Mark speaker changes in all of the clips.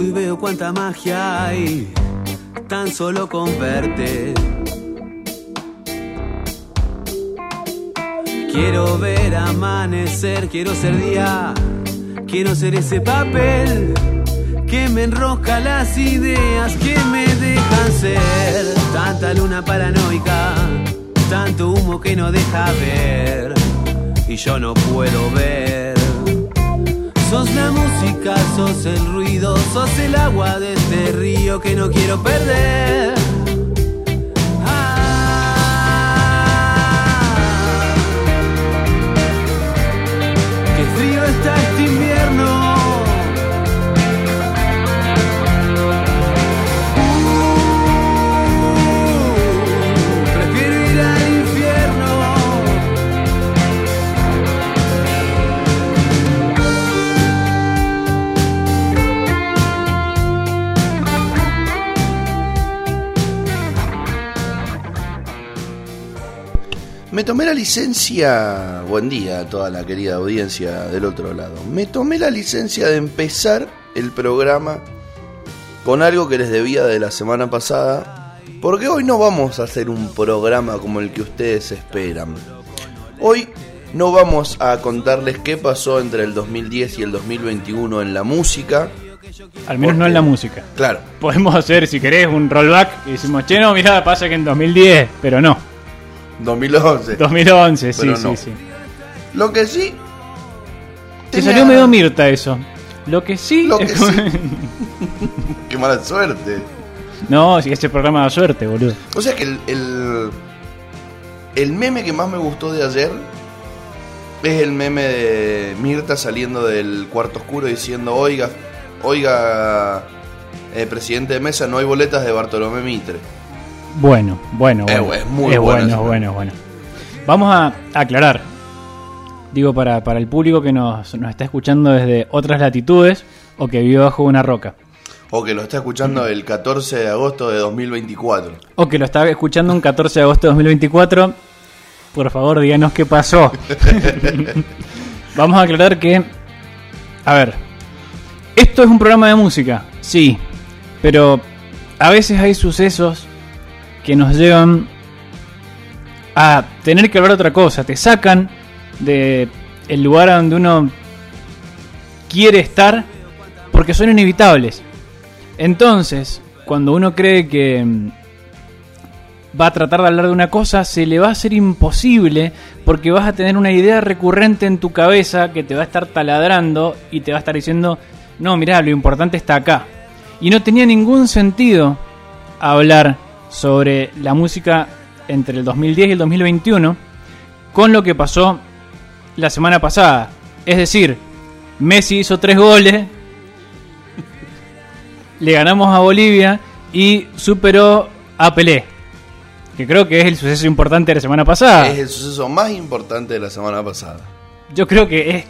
Speaker 1: Y veo cuánta magia hay, tan solo con verte. Quiero ver amanecer, quiero ser día, quiero ser ese papel que me enrosca las ideas que me dejan ser. Tanta luna paranoica, tanto humo que no deja ver y yo no puedo ver. Sos la música, sos el ruido, sos el agua de este río que no quiero perder. Ah. Qué frío está este invierno.
Speaker 2: Me tomé la licencia, buen día a toda la querida audiencia del otro lado. Me tomé la licencia de empezar el programa con algo que les debía de la semana pasada, porque hoy no vamos a hacer un programa como el que ustedes esperan. Hoy no vamos a contarles qué pasó entre el 2010 y el 2021 en la música.
Speaker 3: Al menos no en la música.
Speaker 2: Claro,
Speaker 3: Podemos hacer, si querés, un rollback y decimos, che, no, mirá, pasa que en 2010, pero no.
Speaker 2: 2011.
Speaker 3: 2011, sí, sí, sí.
Speaker 2: Lo que sí...
Speaker 3: Te
Speaker 2: tenía-
Speaker 3: salió medio Mirta eso. Lo que sí.
Speaker 2: Lo que
Speaker 3: es-
Speaker 2: sí. Qué mala suerte.
Speaker 3: no, si ese programa da suerte, boludo.
Speaker 2: O sea que el, el, el meme que más me gustó de ayer es el meme de Mirta saliendo del cuarto oscuro diciendo, oiga, oiga, eh, presidente de mesa, no hay boletas de Bartolomé Mitre.
Speaker 3: Bueno, bueno, bueno.
Speaker 2: es muy
Speaker 3: es
Speaker 2: bueno
Speaker 3: bueno, bueno, bueno. Vamos a aclarar. Digo, para, para el público que nos, nos está escuchando desde otras latitudes o que vive bajo una roca.
Speaker 2: O que lo está escuchando el 14 de agosto de 2024.
Speaker 3: O que lo está escuchando un 14 de agosto de 2024. Por favor, díganos qué pasó. Vamos a aclarar que. A ver. Esto es un programa de música, sí. Pero a veces hay sucesos que nos llevan a tener que hablar otra cosa. Te sacan de el lugar donde uno quiere estar porque son inevitables. Entonces, cuando uno cree que mm, va a tratar de hablar de una cosa, se le va a hacer imposible porque vas a tener una idea recurrente en tu cabeza que te va a estar taladrando y te va a estar diciendo, no, mirá, lo importante está acá. Y no tenía ningún sentido hablar sobre la música entre el 2010 y el 2021 con lo que pasó la semana pasada. Es decir, Messi hizo tres goles, le ganamos a Bolivia y superó a Pelé. Que creo que es el suceso importante de la semana pasada.
Speaker 2: Es el suceso más importante de la semana pasada.
Speaker 3: Yo creo que es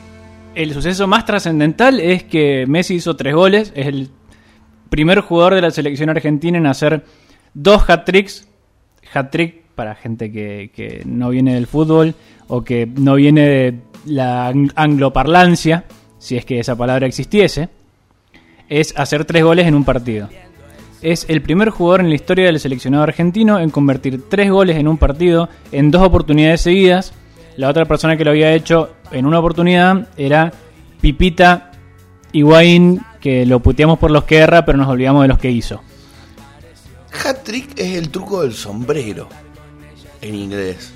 Speaker 3: el suceso más trascendental es que Messi hizo tres goles. Es el primer jugador de la selección argentina en hacer dos hat-tricks. Hat-trick para gente que, que no viene del fútbol o que no viene de la ang- angloparlancia, si es que esa palabra existiese, es hacer tres goles en un partido. Es el primer jugador en la historia del seleccionado argentino en convertir tres goles en un partido en dos oportunidades seguidas. La otra persona que lo había hecho en una oportunidad era Pipita Higuaín, que lo puteamos por los que erra, pero nos olvidamos de los que hizo.
Speaker 2: Hat-trick es el truco del sombrero en inglés.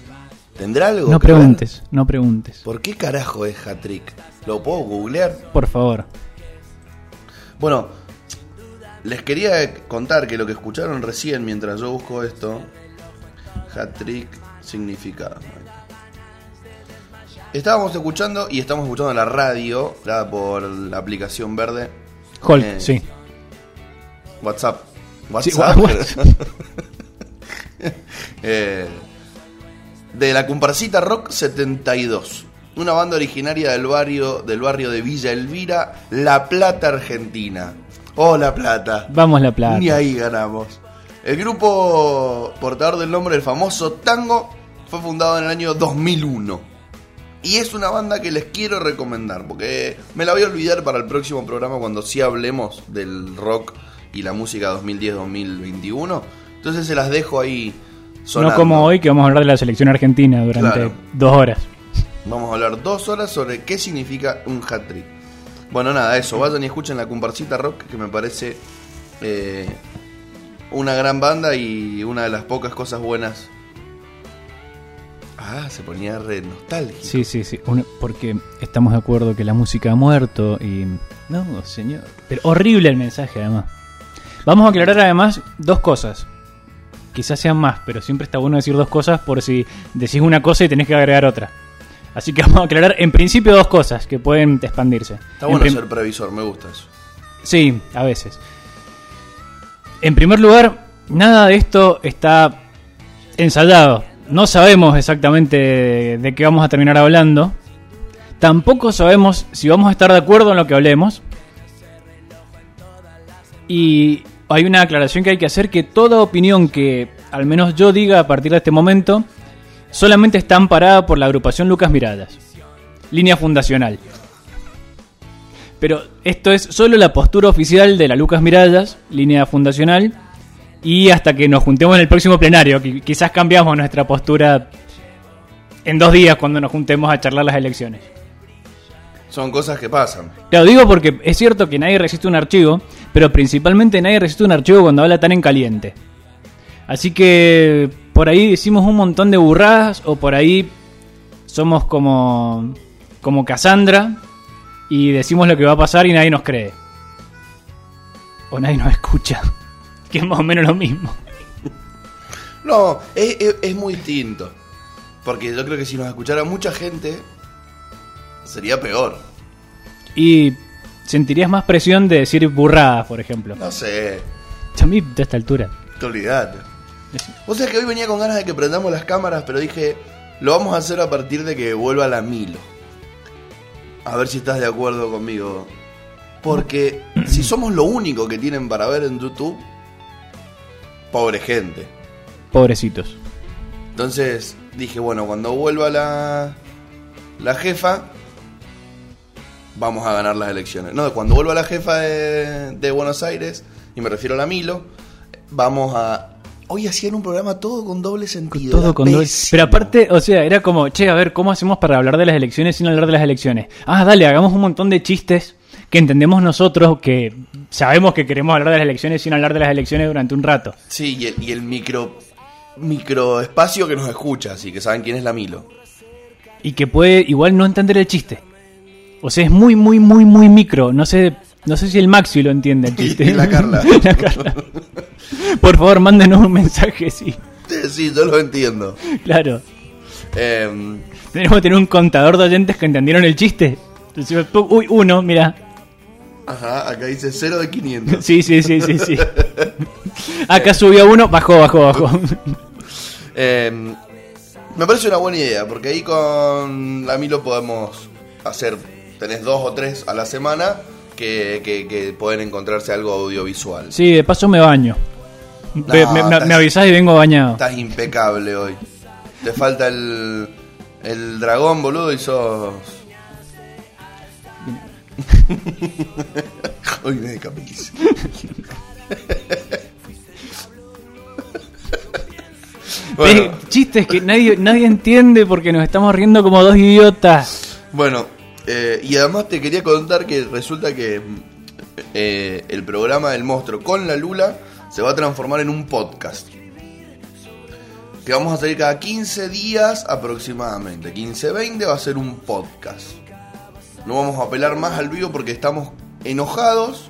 Speaker 2: ¿Tendrá algo
Speaker 3: No
Speaker 2: que ver?
Speaker 3: preguntes, no preguntes.
Speaker 2: ¿Por qué carajo es hat-trick? ¿Lo puedo googlear?
Speaker 3: Por favor.
Speaker 2: Bueno, les quería contar que lo que escucharon recién mientras yo busco esto, hat-trick significado. Estábamos escuchando y estamos escuchando la radio, dada por la aplicación verde.
Speaker 3: Hulk,
Speaker 2: Eh,
Speaker 3: sí.
Speaker 2: WhatsApp. WhatsApp. Eh, de la comparsita Rock 72. Una banda originaria del barrio, del barrio de Villa Elvira, La Plata, Argentina. Oh, La Plata.
Speaker 3: Vamos la plata.
Speaker 2: Ni ahí ganamos. El grupo portador del nombre del famoso tango fue fundado en el año 2001. Y es una banda que les quiero recomendar, porque me la voy a olvidar para el próximo programa cuando sí hablemos del rock y la música 2010-2021. Entonces se las dejo ahí sonando.
Speaker 3: No como hoy que vamos a hablar de la selección argentina durante
Speaker 2: Claro.
Speaker 3: dos horas.
Speaker 2: Vamos a hablar dos horas sobre qué significa un hat trick. Bueno, nada, eso. Vayan y escuchen la comparsita rock, que me parece eh, una gran banda y una de las pocas cosas buenas. Ah, se ponía re nostálgico.
Speaker 3: Sí, sí, sí. Uno- porque estamos de acuerdo que la música ha muerto y. No, señor. Pero horrible el mensaje, además. Vamos a aclarar además dos cosas. Quizás sean más, pero siempre está bueno decir dos cosas por si decís una cosa y tenés que agregar otra. Así que vamos a aclarar en principio dos cosas que pueden expandirse.
Speaker 2: Está
Speaker 3: En
Speaker 2: bueno ser previsor, me gusta eso.
Speaker 3: Sí, a veces. En primer lugar, nada de esto está ensayado. No sabemos exactamente de qué vamos a terminar hablando. Tampoco sabemos si vamos a estar de acuerdo en lo que hablemos. Y hay una aclaración que hay que hacer que toda opinión que al menos yo diga a partir de este momento solamente está amparada por la agrupación Lucas Miradas. Línea fundacional. Pero esto es solo la postura oficial de la Lucas Mirallas, línea fundacional. Y hasta que nos juntemos en el próximo plenario, qui- quizás cambiamos nuestra postura en dos días cuando nos juntemos a charlar las elecciones.
Speaker 2: Son cosas que pasan.
Speaker 3: Lo digo porque es cierto que nadie resiste un archivo, pero principalmente nadie resiste un archivo cuando habla tan en caliente. Así que por ahí decimos un montón de burradas o por ahí somos como como Cassandra y decimos lo que va a pasar y nadie nos cree. O nadie nos escucha. Que es más o menos lo mismo.
Speaker 2: No, es, es- es muy distinto. Porque yo creo que si nos escuchara mucha gente, sería peor.
Speaker 3: Y sentirías más presión de decir burradas, por ejemplo.
Speaker 2: No sé,
Speaker 3: A mí de esta altura.
Speaker 2: te olvidate. Vos sabés que hoy venía con ganas de que prendamos las cámaras, pero dije, lo vamos a hacer a partir de que vuelva la Milo. A ver si estás de acuerdo conmigo. Porque si somos lo único que tienen para ver en YouTube, pobre gente.
Speaker 3: Pobrecitos.
Speaker 2: Entonces dije, bueno, cuando vuelva la, la jefa, vamos a ganar las elecciones. No, cuando vuelva la jefa de, de Buenos Aires, y me refiero a la Milo, vamos a... Hoy hacían un programa todo con doble sentido.
Speaker 3: Todo con doble-. Pero aparte, o sea, era como, che, a ver, ¿cómo hacemos para hablar de las elecciones sin hablar de las elecciones? Ah, dale, hagamos un montón de chistes que entendemos nosotros, que sabemos que queremos hablar de las elecciones sin hablar de las elecciones durante un rato.
Speaker 2: Sí, y el, y el micro, micro espacio que nos escucha, así que saben quién es la Milo.
Speaker 3: Y que puede igual no entender el chiste. O sea, es muy, muy, muy, muy micro. No sé, no sé si el Maxi lo entiende el chiste.
Speaker 2: Y la Carla.
Speaker 3: La Carla. Por favor, mándenos un mensaje, sí.
Speaker 2: Sí, yo lo entiendo.
Speaker 3: Claro.
Speaker 2: Em,
Speaker 3: Tenemos que tener un contador de oyentes que entendieron el chiste. Uy, uno, mira.
Speaker 2: ajá, acá dice 0 de 500.
Speaker 3: Sí, sí, sí, sí, sí. Acá subió uno, bajó, bajó, bajó.
Speaker 2: Eh, me parece una buena idea, porque ahí con la Milo podemos hacer, tenés dos o tres a la semana que, que- que pueden encontrarse algo audiovisual.
Speaker 3: Sí, de paso me baño. Me, me- me-
Speaker 2: estás-
Speaker 3: me avisás y vengo bañado.
Speaker 2: Estás impecable hoy. Te falta el, el dragón, boludo, y sos... hoy de camisa. bueno,
Speaker 3: Chistes que nadie, nadie entiende porque nos estamos riendo como dos idiotas.
Speaker 2: Bueno, eh, y además te quería contar que resulta que eh, el programa del monstruo con la Lula se va a transformar en un podcast. Que vamos a salir cada 15 días aproximadamente. 15-20 va a ser un podcast. No vamos a apelar más al vivo porque estamos enojados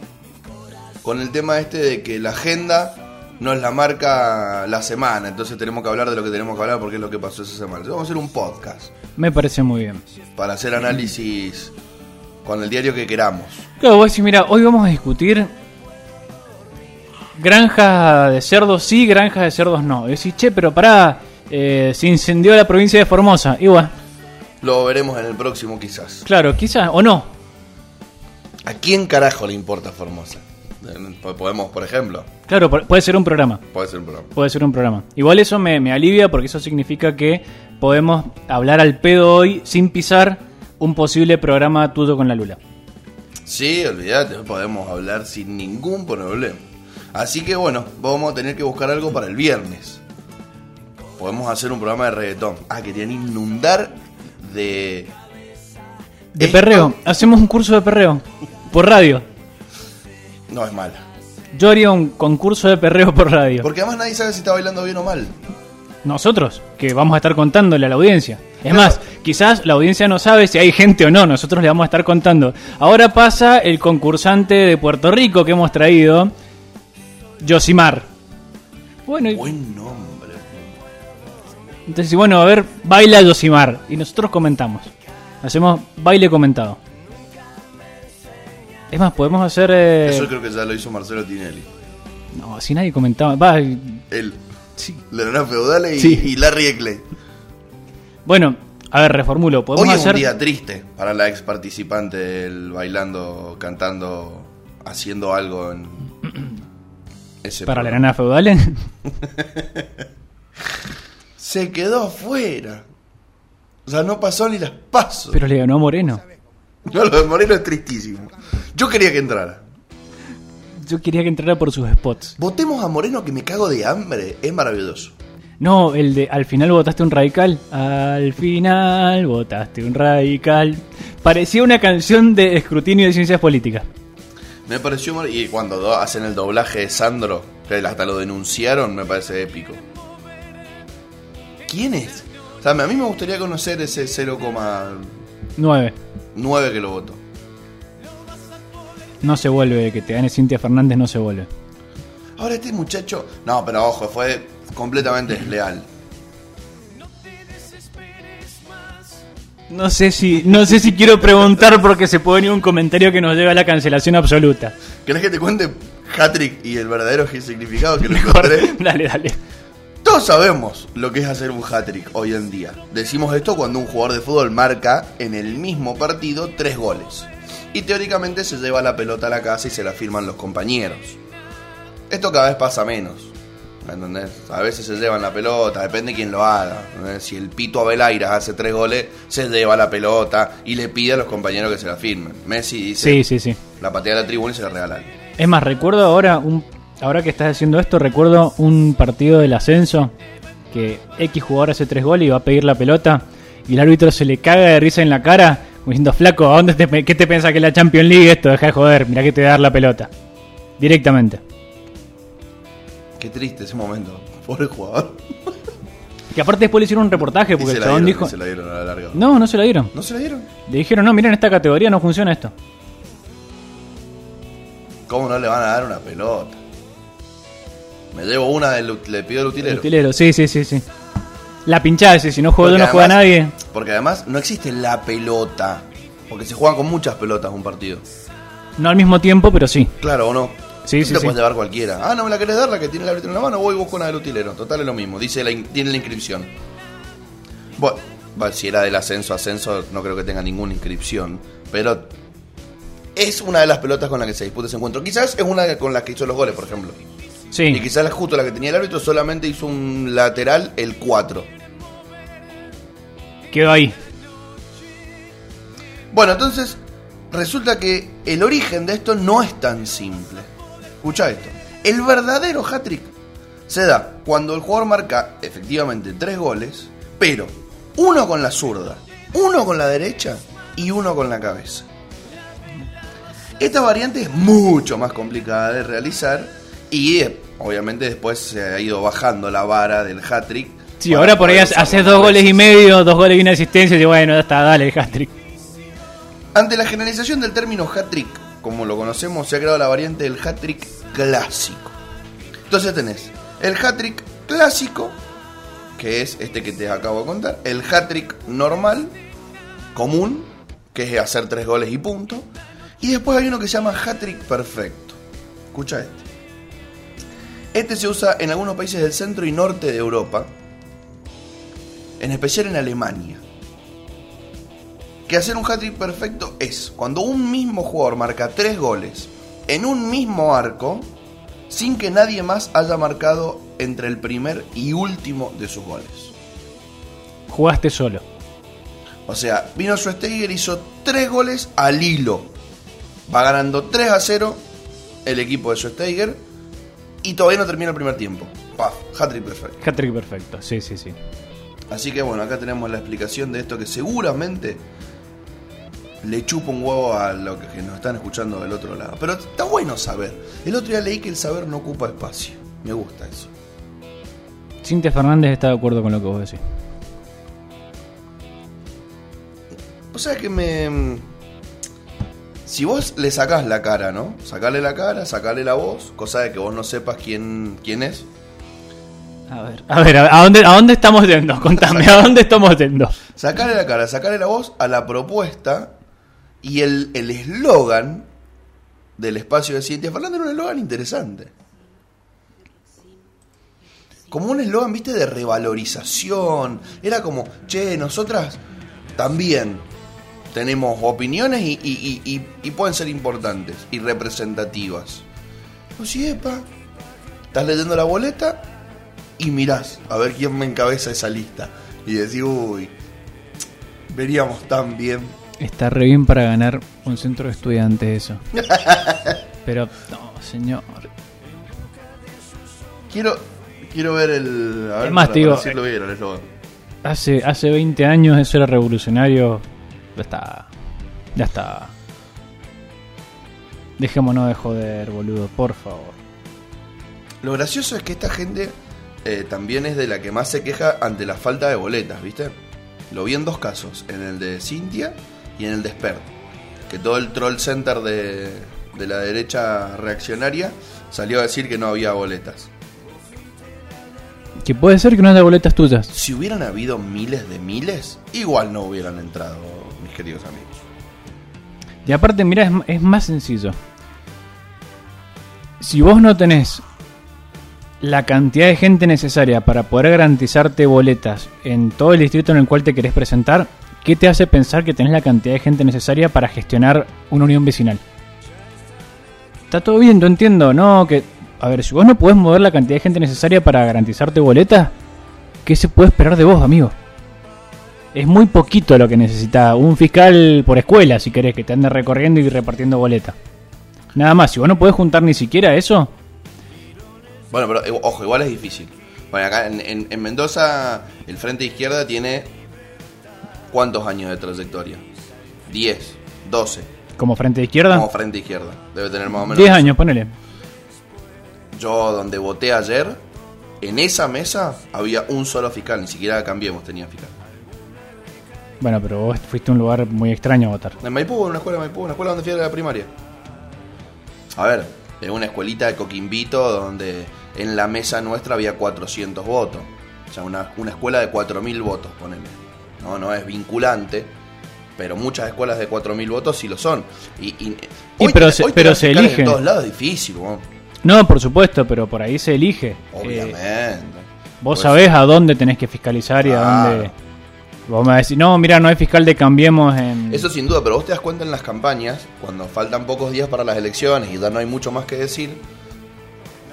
Speaker 2: con el tema este de que la agenda nos la marca la semana. Entonces tenemos que hablar de lo que tenemos que hablar porque es lo que pasó esa semana. Entonces vamos a hacer un podcast
Speaker 3: Me parece muy bien.
Speaker 2: para hacer análisis con el diario que queramos.
Speaker 3: Claro, vos decís, mira, hoy vamos a discutir granja de cerdos sí, granja de cerdos no. Y decís, che, pero pará, eh, se incendió la provincia de Formosa. Igual,
Speaker 2: Lo veremos en el próximo quizás.
Speaker 3: claro, quizás, o no.
Speaker 2: ¿A quién carajo le importa Formosa? Podemos, por ejemplo,
Speaker 3: Claro, puede ser un programa.
Speaker 2: puede ser un programa.
Speaker 3: Puede ser un programa. Igual eso me, me alivia porque eso significa que podemos hablar al pedo hoy sin pisar un posible programa tuyo con la Lula.
Speaker 2: Sí, olvídate, podemos hablar sin ningún problema. Así que bueno, vamos a tener que buscar algo para el viernes. Podemos hacer un programa de reggaetón. Ah, querían inundar de...
Speaker 3: De
Speaker 2: Esto-
Speaker 3: perreo. Hacemos un curso de perreo. Por radio.
Speaker 2: No, es mala.
Speaker 3: Yo haría un concurso de perreo por radio.
Speaker 2: Porque además nadie sabe si está bailando bien o mal.
Speaker 3: Nosotros, que vamos a estar contándole a la audiencia. Es más, quizás la audiencia no sabe si hay gente o no, nosotros le vamos a estar contando. Ahora pasa el concursante de Puerto Rico que hemos traído, Josimar. Bueno, y-
Speaker 2: Buen nombre.
Speaker 3: entonces, bueno, a ver, baila Josimar. Y nosotros comentamos. Hacemos baile comentado. Es más, podemos hacer... eh,
Speaker 2: Eso creo que ya lo hizo Marcelo Tinelli.
Speaker 3: No, si nadie comentaba. Va,
Speaker 2: Él.
Speaker 3: sí.
Speaker 2: Leonardo Feudale y,
Speaker 3: Sí.
Speaker 2: y Larry Eckley.
Speaker 3: Bueno, a ver, reformulo. Podemos
Speaker 2: Hoy es
Speaker 3: hacer...
Speaker 2: un día triste para la ex participante del bailando, cantando, haciendo algo en ese
Speaker 3: Para la
Speaker 2: programa.
Speaker 3: nana feudal.
Speaker 2: Se quedó afuera. O sea, no pasó ni las pasos.
Speaker 3: Pero le ganó a Moreno.
Speaker 2: No, lo de Moreno es tristísimo. Yo quería que entrara.
Speaker 3: Yo quería que entrara por sus spots.
Speaker 2: Votemos a Moreno que me cago de hambre. Es maravilloso.
Speaker 3: No, el de al final votaste un radical. Al final votaste un radical. Parecía una canción de escrutinio de ciencias políticas.
Speaker 2: Me pareció mar- Y cuando do- hacen el doblaje de Sandro, que hasta lo denunciaron, me parece épico. ¿Quién es? O sea, a mí me gustaría conocer ese 0,9
Speaker 3: 9.
Speaker 2: que lo votó.
Speaker 3: No se vuelve, que te gane Cintia Fernández no se vuelve.
Speaker 2: Ahora este muchacho... No, pero ojo, fue completamente desleal.
Speaker 3: No sé si, no sé si quiero preguntar porque se puede venir un comentario que nos lleva a la cancelación absoluta.
Speaker 2: ¿Querés que te cuente Hattrick y el verdadero significado que lo encontré?
Speaker 3: dale, dale.
Speaker 2: Todos sabemos lo que es hacer un hat-trick hoy en día. Decimos esto cuando un jugador de fútbol marca en el mismo partido tres goles. Y teóricamente se lleva la pelota a la casa y se la firman los compañeros. Esto cada vez pasa menos. ¿me ¿Entendés? A veces se llevan la pelota, depende de quién lo haga. ¿entendés? Si el Pito Abelairas hace tres goles, se lleva la pelota y le pide a los compañeros que se la firmen. Messi dice,
Speaker 3: Sí, sí, sí.
Speaker 2: la patea a la tribuna y se la regala.
Speaker 3: Es más, recuerdo ahora, un, ahora que estás haciendo esto, recuerdo un partido del ascenso que X jugador hace tres goles y va a pedir la pelota y el árbitro se le caga de risa en la cara, como diciendo, flaco, ¿a dónde te, ¿qué te piensas que es la Champions League esto? Deja de joder, mira que te voy a dar la pelota. Directamente.
Speaker 2: Qué triste ese momento. Pobre jugador.
Speaker 3: Que aparte después le hicieron un reportaje porque el chabón
Speaker 2: dieron,
Speaker 3: dijo...
Speaker 2: se la dieron a la larga.
Speaker 3: No, no se la dieron.
Speaker 2: ¿No se la dieron?
Speaker 3: Le dijeron, no, miren, en esta categoría no funciona esto.
Speaker 2: ¿Cómo no le van a dar una pelota? Me llevo una, del, le pido el utilero.
Speaker 3: Utilero, sí, sí, sí, sí. La pinchada, si no juega yo, no juega
Speaker 2: además-
Speaker 3: nadie.
Speaker 2: Porque además no existe la pelota. Porque se juegan con muchas pelotas un partido.
Speaker 3: No al mismo tiempo, pero sí.
Speaker 2: Claro o no.
Speaker 3: Sí, sí,
Speaker 2: te
Speaker 3: sí.
Speaker 2: puedes llevar cualquiera. Ah, no me la querés dar, la que tiene el árbitro en la mano, voy y busco una del utilero. Total es lo mismo. Dice, la tiene la inscripción. Bueno, si era del ascenso a ascenso, no creo que tenga ninguna inscripción. Pero es una de las pelotas con la que se disputa ese encuentro. Quizás es una con la que hizo los goles, por ejemplo. Y quizás la- justo la que tenía el árbitro solamente hizo un lateral el 4.
Speaker 3: Quedó ahí.
Speaker 2: Bueno, entonces resulta que el origen de esto no es tan simple. Escucha esto. El verdadero hat-trick se da cuando el jugador marca efectivamente tres goles, pero uno con la zurda, uno con la derecha y uno con la cabeza. Esta variante es mucho más complicada de realizar y obviamente después se ha ido bajando la vara del hat-trick.
Speaker 3: Sí, ahora por ahí haces dos goles y medio, dos goles y una asistencia y bueno, ya está, dale, hat-trick.
Speaker 2: Ante la generalización del término hat-trick, como lo conocemos, se ha creado la variante del hat-trick clásico. Entonces tenés el hat-trick clásico, que es este que te acabo de contar, el hat-trick normal, común, que es hacer tres goles y punto, y después hay uno que se llama hat-trick perfecto. Escucha este. Este se usa en algunos países del centro y norte de Europa, en especial en Alemania que hacer un hat-trick perfecto es cuando un mismo jugador marca tres goles en un mismo arco sin que nadie más haya marcado entre el primer y último de sus goles.
Speaker 3: Jugaste solo.
Speaker 2: O sea, vino Schwesteiger, hizo tres goles al hilo. Va ganando 3 a 0 el equipo de Schwesteiger y todavía no termina el primer tiempo. Paf, hat-trick perfecto.
Speaker 3: Hat-trick perfecto, sí, sí, sí.
Speaker 2: Así que bueno, acá tenemos la explicación de esto que seguramente le chupa un huevo a los que nos están escuchando del otro lado. Pero está bueno saber. El otro día leí que el saber no ocupa espacio. Me gusta eso.
Speaker 3: Cintia Fernández está de acuerdo con lo que vos decís.
Speaker 2: O sea que me. Si vos le sacás la cara, ¿no? Sacarle la cara, sacarle la voz, cosa de que vos no sepas quién, quién es.
Speaker 3: A ver, a ver, ¿a dónde, a dónde estamos yendo? Contame, ¿a dónde estamos yendo?
Speaker 2: Sacarle la cara, sacarle la voz a la propuesta y el el eslogan del espacio de Cintia Fernández era un eslogan interesante. Como un eslogan, viste, de revalorización. Era como, che, nosotras también tenemos opiniones y, y- y- y- y pueden ser importantes y representativas. Pues sí, epa, estás leyendo la boleta y mirás a ver quién me encabeza esa lista. Y decís, uy, veríamos tan bien.
Speaker 3: Está re bien para ganar un centro de estudiantes eso. Pero, no, señor.
Speaker 2: Quiero, quiero ver el. A ver, para-
Speaker 3: digo,
Speaker 2: bien, el eslogan.
Speaker 3: Hace, hace 20 años eso era revolucionario. Ya está. Ya está. Dejémonos de joder, boludo, por favor.
Speaker 2: Lo gracioso es que esta gente eh, también es de la que más se queja ante la falta de boletas, ¿viste? Lo vi en dos casos, en el de Cintia y en el de Spert. Que todo el troll center de, de la derecha reaccionaria salió a decir que no había boletas.
Speaker 3: Que puede ser que no haya boletas tuyas.
Speaker 2: Si hubieran habido miles de miles, igual no hubieran entrado, queridos amigos.
Speaker 3: Y aparte, mira, es, más sencillo. Si vos no tenés la cantidad de gente necesaria para poder garantizarte boletas en todo el distrito en el cual te querés presentar, ¿qué te hace pensar que tenés la cantidad de gente necesaria para gestionar una unión vecinal? Está todo bien, yo entiendo, ¿no? Que, a ver, si vos no podés mover la cantidad de gente necesaria para garantizarte boletas, ¿qué se puede esperar de vos, amigo? Es muy poquito lo que necesita un fiscal por escuela, si querés, que te ande recorriendo y repartiendo boletas. Nada más, si vos no podés juntar ni siquiera eso,
Speaker 2: Bueno, pero eh, ojo, igual es difícil. Bueno, acá en, en- en Mendoza el Frente Izquierda tiene ¿cuántos años de trayectoria? 10, 12,
Speaker 3: como frente de izquierda,
Speaker 2: como Frente Izquierda. Debe tener más o menos.
Speaker 3: 10 años, ponele.
Speaker 2: Yo donde voté ayer, en esa mesa había un solo fiscal, ni siquiera Cambiemos tenía fiscal.
Speaker 3: Bueno, pero vos fuiste a un lugar muy extraño a votar.
Speaker 2: En Maipú, en una escuela de Maipú, una escuela donde fui a la primaria. A ver, en una escuelita de Coquimbito donde en la mesa nuestra había 400 votos. O sea, una, una escuela de 4.000 votos, ponele. No, no es vinculante, pero muchas escuelas de 4.000 votos sí lo son. Y, y,
Speaker 3: Y pero se-
Speaker 2: hoy
Speaker 3: pero
Speaker 2: tener
Speaker 3: se
Speaker 2: fiscales
Speaker 3: elige.
Speaker 2: En todos lados es difícil, weón.
Speaker 3: No, por supuesto, pero por ahí se elige. Eh,
Speaker 2: obviamente.
Speaker 3: vos
Speaker 2: Pues-
Speaker 3: sabés a dónde tenés que fiscalizar y a dónde... Vos me decís, no, mira, no hay fiscal de Cambiemos en...
Speaker 2: Eso sin duda, pero vos te das cuenta en las campañas, cuando faltan pocos días para las elecciones y ya no hay mucho más que decir,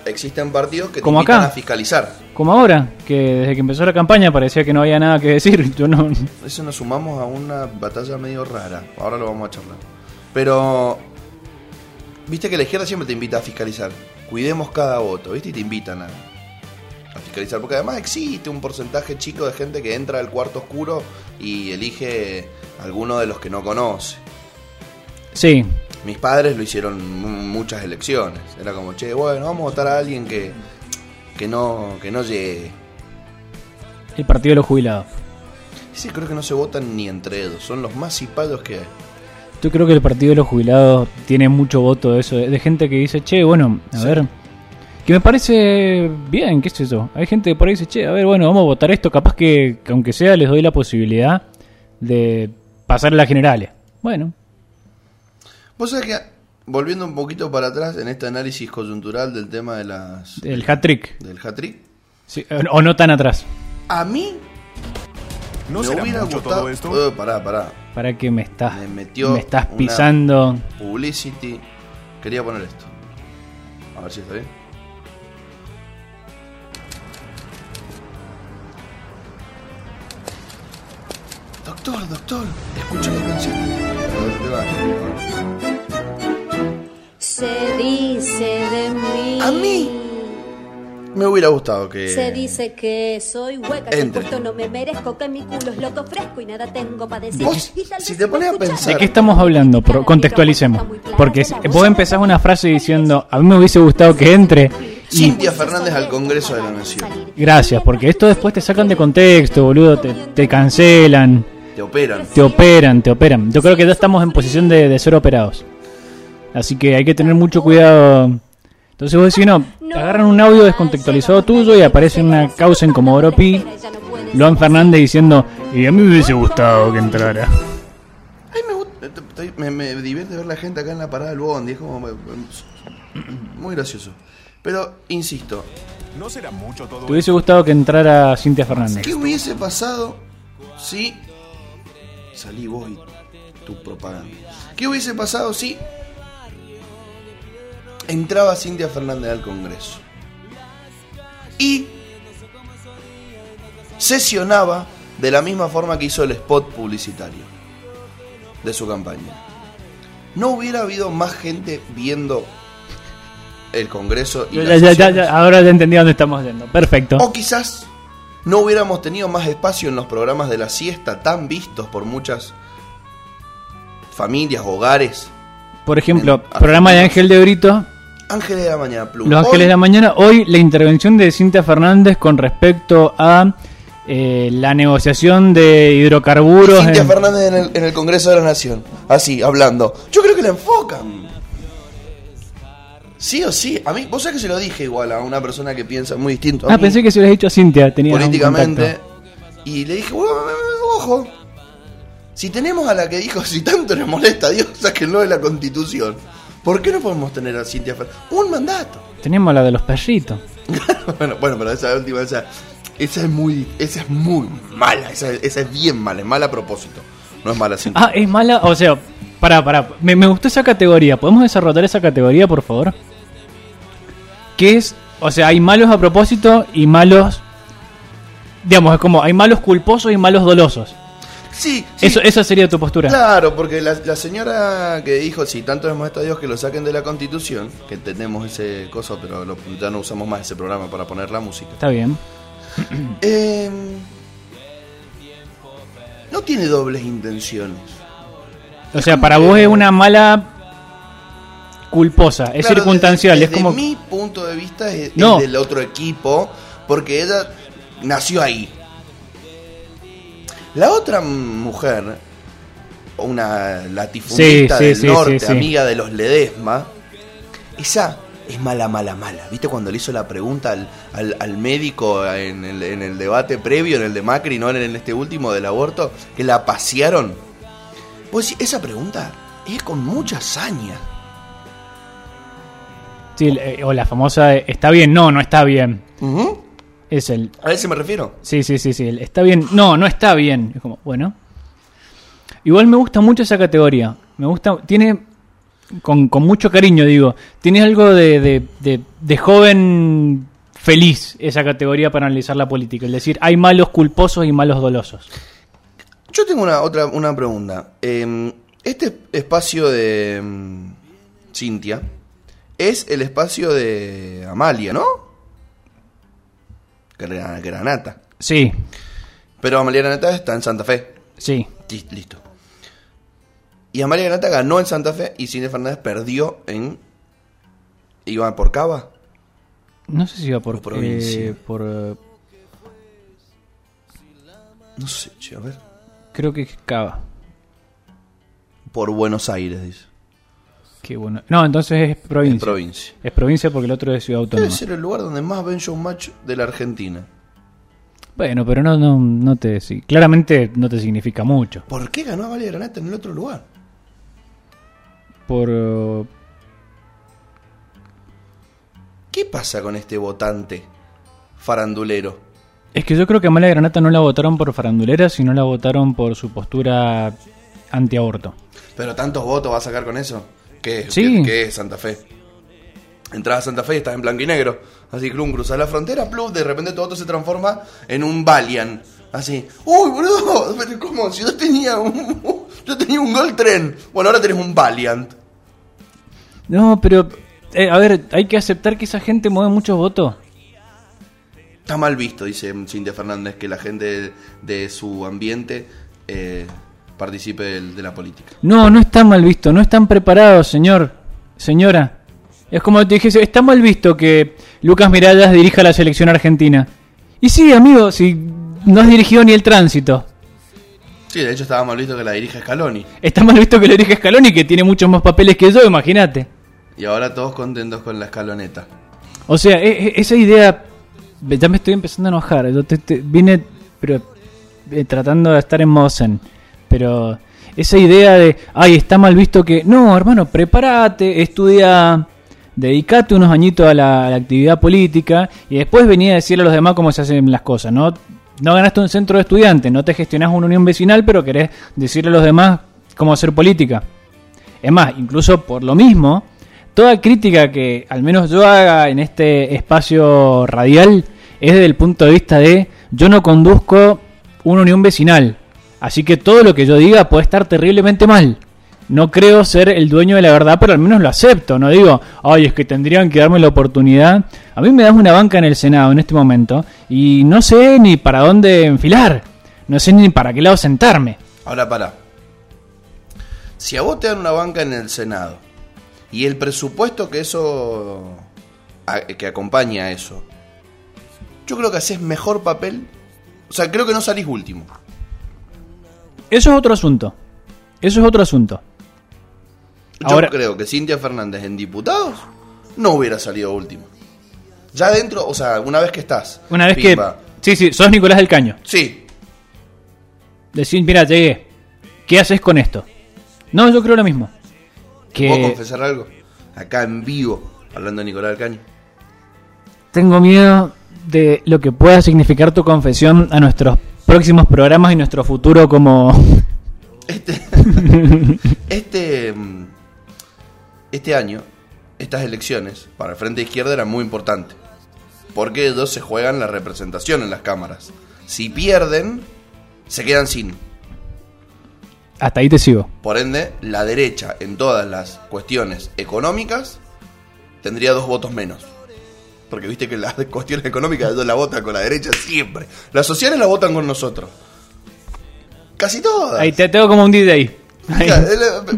Speaker 2: existen partidos que te invitan
Speaker 3: acá.
Speaker 2: a fiscalizar.
Speaker 3: Como ahora, que desde que empezó la campaña parecía que no había nada que decir. Yo no...
Speaker 2: Eso nos sumamos a una batalla medio rara. Ahora lo vamos a charlar. Pero, viste que la izquierda siempre te invita a fiscalizar. Cuidemos cada voto, ¿viste? Y te invitan a fiscalizar. Porque además existe un porcentaje chico de gente que entra al cuarto oscuro y elige alguno de los que no conoce.
Speaker 3: Sí,
Speaker 2: Mis padres lo hicieron mu- muchas elecciones. Era como, che, bueno, vamos a votar a alguien que, que, no, que no llegue.
Speaker 3: el partido de los jubilados.
Speaker 2: Sí, creo que no se votan ni entre ellos. Son los más cipados que hay.
Speaker 3: Yo creo que el partido de los jubilados tiene mucho voto de eso, de, de gente que dice, che, bueno, a
Speaker 2: Sí.
Speaker 3: ver, que me parece bien, qué sé yo. Hay gente que por ahí dice, che, a ver, bueno, vamos a votar esto, capaz que, que aunque sea les doy la posibilidad de pasar a las generales. Bueno,
Speaker 2: Vos sabés que, volviendo un poquito para atrás en este análisis coyuntural del tema de las
Speaker 3: el hat-trick.
Speaker 2: del hat-trick,
Speaker 3: Sí, o no tan atrás.
Speaker 2: a mí
Speaker 4: ¿No
Speaker 2: me
Speaker 4: será
Speaker 2: hubiera
Speaker 4: mucho
Speaker 2: gustado...
Speaker 4: todo esto?
Speaker 2: Eh, pará, pará.
Speaker 3: Para que me estás,
Speaker 2: Me metió
Speaker 3: me estás
Speaker 2: una-
Speaker 3: pisando.
Speaker 2: Publicity. Quería poner esto. A ver si está bien. Doctor, doctor, escucha la canción.
Speaker 4: Se dice de mí.
Speaker 2: A mí me hubiera gustado que.
Speaker 4: Se dice que soy hueca, que
Speaker 2: Entre.
Speaker 4: justo no me merezco, que mi culo es loco fresco y nada tengo para decir.
Speaker 2: Vos,
Speaker 4: Y tal
Speaker 2: si te pones a pensar-
Speaker 3: ¿De qué estamos hablando? Pro- contextualicemos. Porque vos empezás una frase diciendo, a mí me hubiese gustado que entre.
Speaker 2: Cintia Fernández al Congreso de la Nación.
Speaker 3: gracias, porque esto después te sacan de contexto, boludo, te, te cancelan,
Speaker 2: Te operan.
Speaker 3: te operan, te operan. Yo creo que ya estamos en posición de, de ser operados. Así que hay que tener mucho cuidado. Entonces vos decís, no, te agarran un audio descontextualizado tuyo y aparece una causa en Comodoro Pi, Luan Fernández diciendo, y a mí me hubiese gustado que entrara.
Speaker 2: Ay, me, gusta- estoy- me, me divierte ver la gente acá en la parada del bondi. Es como. Muy gracioso. Pero, insisto,
Speaker 5: No será mucho todo
Speaker 3: ¿Te hubiese gustado que entrara Cintia Fernández?
Speaker 2: ¿qué hubiese pasado si. Salí vos y tu propaganda. ¿Qué hubiese pasado si. Entraba Cintia Fernández al Congreso? Y. Sesionaba de la misma forma que hizo el spot publicitario de su campaña. No hubiera habido más gente viendo el Congreso y
Speaker 3: Ya,
Speaker 2: las
Speaker 3: ya, ya, ahora ya entendí a dónde estamos yendo. Perfecto.
Speaker 2: O quizás no hubiéramos tenido más espacio en los programas de la siesta tan vistos por muchas familias, hogares.
Speaker 3: Por ejemplo,
Speaker 2: en
Speaker 3: programa de. Ángel de Brito,
Speaker 2: Ángeles de la Mañana Plus.
Speaker 3: Los Ángeles
Speaker 2: Hoy,
Speaker 3: de la Mañana. Hoy la intervención de Cintia Fernández con respecto a eh, la negociación de hidrocarburos.
Speaker 2: Cintia
Speaker 3: en-
Speaker 2: Fernández en el, en el Congreso de la Nación. Así, hablando. Yo creo que la enfocan. Sí o sí. A mí, vos sabés que se lo dije igual a una persona que piensa muy distinto. a
Speaker 3: Ah,
Speaker 2: mí,
Speaker 3: pensé que se lo habías dicho a Cintia. Tenía
Speaker 2: políticamente. Y le dije, "Bueno, ojo. Si tenemos a la que dijo, si tanto les molesta a Dios, sáquenlo de la constitución. ¿Por qué no podemos tener a Cintia Fernández? Un mandato.
Speaker 3: Tenemos la de los perritos.
Speaker 2: bueno, bueno, pero esa última, esa, esa es muy, esa es muy mala, esa, esa es bien mala, es mala a propósito. No es mala sin
Speaker 3: Ah, es mala. O sea, pará, pará. Me, me gustó esa categoría. ¿Podemos desarrollar esa categoría, por favor? ¿Qué es? O sea, hay malos a propósito y malos. Digamos, es como hay malos culposos y malos dolosos.
Speaker 2: Sí, sí,
Speaker 3: Eso, esa sería tu postura.
Speaker 2: Claro, porque la, la señora que dijo, si tanto les molesta a Dios que lo saquen de la constitución, que tenemos ese coso, pero lo- ya no usamos más ese programa para poner la música.
Speaker 3: Está bien.
Speaker 2: Eh, no tiene dobles intenciones.
Speaker 3: O sea, para
Speaker 2: que-
Speaker 3: vos es una mala culposa, es
Speaker 2: Claro,
Speaker 3: circunstancial,
Speaker 2: desde-
Speaker 3: es como...
Speaker 2: mi punto de vista es, es
Speaker 3: No.
Speaker 2: del otro equipo, porque ella nació ahí. La otra mujer, una latifundista
Speaker 3: Sí, sí,
Speaker 2: del
Speaker 3: sí,
Speaker 2: norte, amiga de los Ledesma, esa es mala, mala, mala. ¿Viste cuando le hizo la pregunta al, al- al médico en el, en el debate previo, en el de Macri, no en este último del aborto, que la pasearon? Pues esa pregunta es con mucha hazaña.
Speaker 3: Sí, eh, o la famosa, eh, está bien, no, no está bien. Es el...
Speaker 2: A ese me refiero.
Speaker 3: Sí, sí, sí, sí, el está bien, no, no está bien. Es como, bueno. Igual me gusta mucho esa categoría. Me gusta, tiene, con, con mucho cariño digo, tiene algo de, de, de- de joven feliz esa categoría para analizar la política. Es decir, hay malos culposos y malos dolosos.
Speaker 2: Yo tengo una otra una pregunta. Eh, este espacio de mm, Cintia es el espacio de Amalia, ¿no? Gra- Granata.
Speaker 3: Sí,
Speaker 2: Pero Amalia Granata está en Santa Fe.
Speaker 3: sí.
Speaker 2: Listo. Y Amalia Granata ganó en Santa Fe y Cintia Fernández perdió en. Iba por Cava.
Speaker 3: No sé si iba por
Speaker 2: provincia.
Speaker 3: eh, por eh,
Speaker 2: No sé, che, a ver.
Speaker 3: creo que es Cava.
Speaker 2: Por Buenos Aires, dice.
Speaker 3: Qué bueno. No, entonces es provincia.
Speaker 2: En provincia.
Speaker 3: Es provincia porque el otro es ciudad autónoma.
Speaker 2: Debe ser el lugar donde más ven showmatch de la Argentina.
Speaker 3: Bueno, pero no, no, no te. claramente no te significa mucho.
Speaker 2: ¿Por qué ganó Amalia Granata en el otro lugar?
Speaker 3: Por.
Speaker 2: ¿Qué pasa con este votante farandulero?
Speaker 3: Es que yo creo que a Mala Granata no la votaron por farandulera, sino la votaron por su postura antiaborto.
Speaker 2: ¿Pero tantos votos va a sacar con eso? ¿Qué es?
Speaker 3: Sí.
Speaker 2: ¿Qué, qué es Santa Fe? Entras a Santa Fe y estás en blanco y negro. Así, Clum, cruzas la frontera, plum, de repente todo se transforma en un Valiant. Así, uy, boludo, pero ¿cómo? Si yo tenía un, yo tenía un Gold Tren. Bueno, ahora tenés un Valiant.
Speaker 3: No, pero, eh, a ver, hay que aceptar que esa gente mueve muchos votos.
Speaker 2: Está mal visto, dice Cintia Fernández, que la gente de, de su ambiente eh, participe del- de, la política.
Speaker 3: No, no está mal visto, no están preparados, señor, señora. Es como te dije, está mal visto que Lucas Mirallas dirija la selección argentina. Y sí, amigo, si no has dirigido ni el tránsito.
Speaker 2: Sí, de hecho estaba mal visto que la dirija Scaloni.
Speaker 3: Está mal visto que lo dirige Scaloni, que tiene muchos más papeles que yo, imagínate.
Speaker 2: Y ahora todos contentos con la escaloneta.
Speaker 3: O sea, e- e- esa idea, ya me estoy empezando a enojar. Yo te, te- vine pero, eh, tratando de estar en modo zen. Pero esa idea de, ay, está mal visto que... No, hermano, prepárate, estudia, dedicate unos añitos a la, actividad política y después venía a decirle a los demás cómo se hacen las cosas, ¿no? No ganaste un centro de estudiantes, no te gestionás una unión vecinal, pero querés decirle a los demás cómo hacer política. Es más, incluso por lo mismo, toda crítica que al menos yo haga en este espacio radial es desde el punto de vista de yo no conduzco una unión vecinal. Así que todo lo que yo diga puede estar terriblemente mal. No creo ser el dueño de la verdad, pero al menos lo acepto. No digo, ay, es que tendrían que darme la oportunidad. A mí me das una banca en el Senado en este momento y no sé ni para dónde enfilar. No sé ni para qué lado sentarme.
Speaker 2: Ahora para. Si a vos te dan una banca en el Senado y el presupuesto que eso que acompaña a eso, yo creo que haces mejor papel. O sea, creo que no salís último.
Speaker 3: Eso es otro asunto. Eso es otro asunto.
Speaker 2: Yo
Speaker 3: Ahora-
Speaker 2: creo que Cintia Fernández en diputados no hubiera salido último. Ya dentro, o sea, una vez que estás.
Speaker 3: Una vez
Speaker 2: pimba.
Speaker 3: que... Sí, sí, sos Nicolás del Caño.
Speaker 2: Sí,
Speaker 3: Decir, mira, llegué. ¿Qué haces con esto? No, yo creo lo mismo.
Speaker 2: ¿puedo
Speaker 3: Que
Speaker 2: confesar algo? Acá en vivo, hablando de Nicolás del Caño.
Speaker 3: tengo miedo de lo que pueda significar tu confesión a nuestros próximos programas y nuestro futuro como...
Speaker 2: Este, este, este año, estas elecciones para el Frente Izquierda eran muy importantes. Porque ellos se juegan la representación en las cámaras. Si pierden, se quedan sin.
Speaker 3: Hasta ahí te sigo.
Speaker 2: Por ende, la derecha en todas las cuestiones económicas tendría dos votos menos. Porque viste que las cuestiones económicas ellos la votan con la derecha siempre. Las sociales la votan con nosotros. Casi todas.
Speaker 3: Ahí te tengo como un DJ.
Speaker 2: El-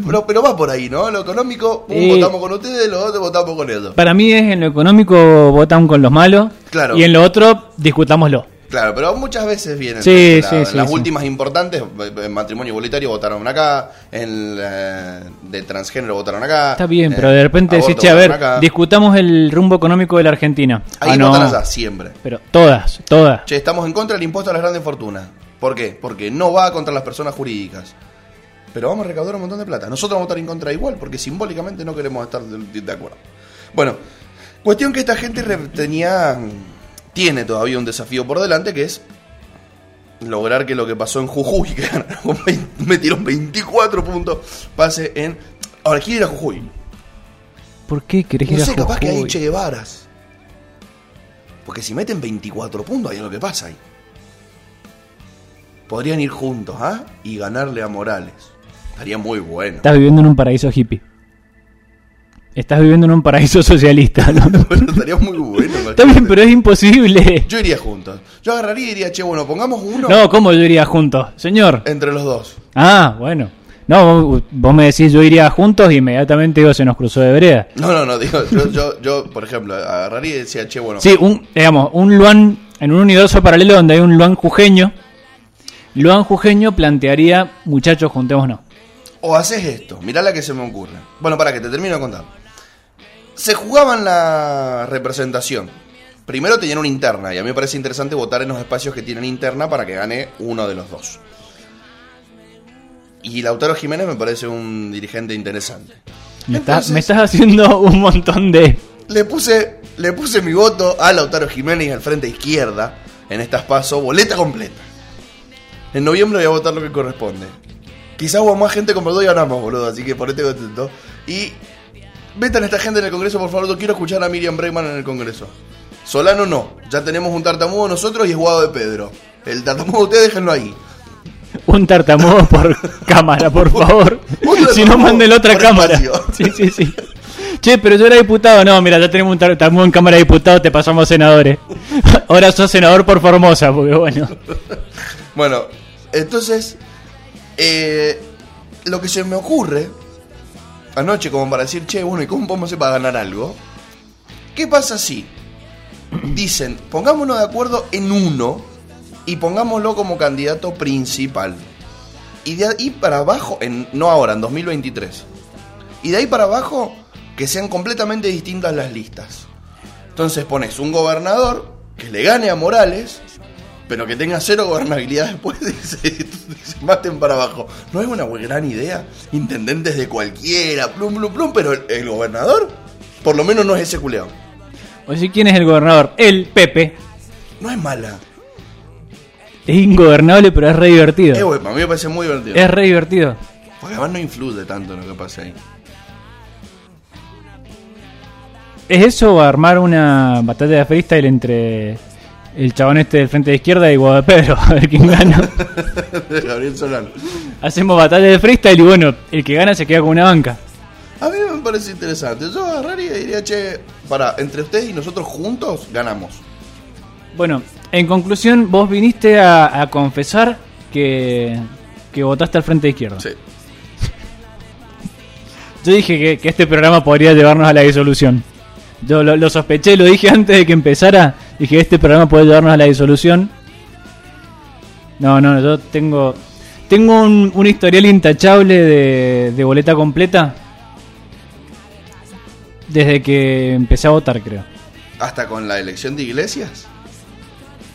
Speaker 2: Pero, pero va por ahí, ¿no? Lo económico, pum,
Speaker 3: Eh,
Speaker 2: votamos con ustedes, lo otro votamos con ellos.
Speaker 3: Para mí es en lo económico votan con los malos.
Speaker 2: Claro.
Speaker 3: Y en lo otro discutámoslo.
Speaker 2: Claro, pero muchas veces vienen.
Speaker 3: Sí, sí, sí,
Speaker 2: las últimas importantes, en matrimonio igualitario votaron acá, en eh, de transgénero votaron acá.
Speaker 3: Está bien,
Speaker 2: eh,
Speaker 3: pero de repente decís, che, a ver,
Speaker 2: acá.
Speaker 3: discutamos el rumbo económico de la Argentina.
Speaker 2: Ahí
Speaker 3: Ah, no.
Speaker 2: votan allá, siempre.
Speaker 3: Pero todas, todas.
Speaker 2: Che, estamos en contra del impuesto a las grandes fortunas. ¿Por qué? Porque no va contra las personas jurídicas. Pero vamos a recaudar un montón de plata. Nosotros vamos a estar en contra igual, porque simbólicamente no queremos estar de, de acuerdo. Bueno, cuestión que esta gente tenía, tiene todavía un desafío por delante, que es lograr que lo que pasó en Jujuy, que ganaron con 20 metieron 24 puntos, pase en... Ahora, quiere ir a Jujuy.
Speaker 3: ¿Por qué querés ir
Speaker 2: No
Speaker 3: a
Speaker 2: sé, capaz que hay
Speaker 3: Jujuy?
Speaker 2: Che Guevaras. Porque si meten 24 puntos, hay algo que pasa ahí. Podrían ir juntos, ¿ah? Y ganarle a Morales. Estaría muy bueno.
Speaker 3: Estás viviendo en un paraíso hippie. Estás viviendo en un paraíso socialista, ¿no?
Speaker 2: Pero estaría muy bueno.
Speaker 3: Está bien, pero es imposible.
Speaker 2: Yo iría juntos. Yo agarraría y diría, che, bueno, pongamos uno
Speaker 3: No, ¿cómo yo iría juntos? Señor.
Speaker 2: entre los dos.
Speaker 3: Ah, bueno. No, vos, vos me decís yo iría juntos y inmediatamente digo se nos cruzó de vereda.
Speaker 2: No, no, no, digo, yo, yo, yo, por ejemplo, agarraría y decía, che, bueno,
Speaker 3: Sí, un, digamos, un Luan, en un universo paralelo donde hay un Luan jujeño, Luan jujeño plantearía, muchachos, juntémonos.
Speaker 2: O haces esto, mirá la que se me ocurre. Bueno, para que te termino de contar. Se jugaban la representación. Primero tenían una interna, y a mí me parece interesante votar en los espacios que tienen interna para que gane uno de los dos. Y Lautaro Jiménez me parece un dirigente interesante.
Speaker 3: Me, está-
Speaker 2: Entonces-
Speaker 3: me estás haciendo un montón de...
Speaker 2: Le puse, le puse mi voto a Lautaro Jiménez al frente izquierda en estas pasos, boleta completa. En noviembre voy a votar lo que corresponde. Quizás hubo más gente como yo y ganamos, boludo, así que por este contento. Y metan a esta gente en el Congreso, por favor. Yo quiero escuchar a Miriam Bregman en el Congreso. Solano no. Ya tenemos un tartamudo nosotros y es Guado de Pedro. El tartamudo ustedes déjenlo ahí.
Speaker 3: Un tartamudo por cámara, por favor. Si no, manden otra cámara. Sí, sí, sí. Che, pero yo era diputado. No, mira, ya tenemos un tartamudo en cámara de diputado, te pasamos senadores. Ahora sos senador por Formosa, porque bueno.
Speaker 2: Bueno, entonces, eh, lo que se me ocurre anoche, como para decir, che, bueno, ¿y cómo podemos hacer para ganar algo? ¿Qué pasa si dicen, pongámonos de acuerdo en uno y pongámoslo como candidato principal? Y de ahí para abajo, en, no ahora, en 2023. Y de ahí para abajo, que sean completamente distintas las listas. Entonces pones un gobernador que le gane a Morales, pero que tenga cero gobernabilidad después de se, maten para abajo. ¿No es una gran idea? Intendentes de cualquiera, plum, plum, plum, pero el, el gobernador, por lo menos no es ese culeado.
Speaker 3: O ¿quién es el gobernador? El Pepe.
Speaker 2: No es mala.
Speaker 3: Es ingobernable, pero es re divertido.
Speaker 2: Eh, güey, a mí me parece muy divertido.
Speaker 3: Es re divertido.
Speaker 2: Porque además no influye tanto en lo que pasa ahí.
Speaker 3: ¿Es eso o armar una batalla de freestyle entre el chabón este del frente de izquierda y Guado Pedro? A ver quién gana.
Speaker 2: Gabriel Solano.
Speaker 3: Hacemos batalla de freestyle y bueno, el que gana se queda con una banca.
Speaker 2: A mí me parece interesante. Yo agarraría y diría, che, para, entre ustedes y nosotros juntos ganamos.
Speaker 3: Bueno, en conclusión, vos viniste a, a confesar que, que votaste al frente de izquierda.
Speaker 2: Sí.
Speaker 3: Yo dije que, que este programa podría llevarnos a la disolución. Yo lo, lo sospeché, lo dije antes de que empezara. Dije, este programa puede llevarnos a la disolución. No, no, yo tengo tengo un, un historial intachable de, de boleta completa. Desde que empecé a votar, creo.
Speaker 2: Hasta con la elección de iglesias.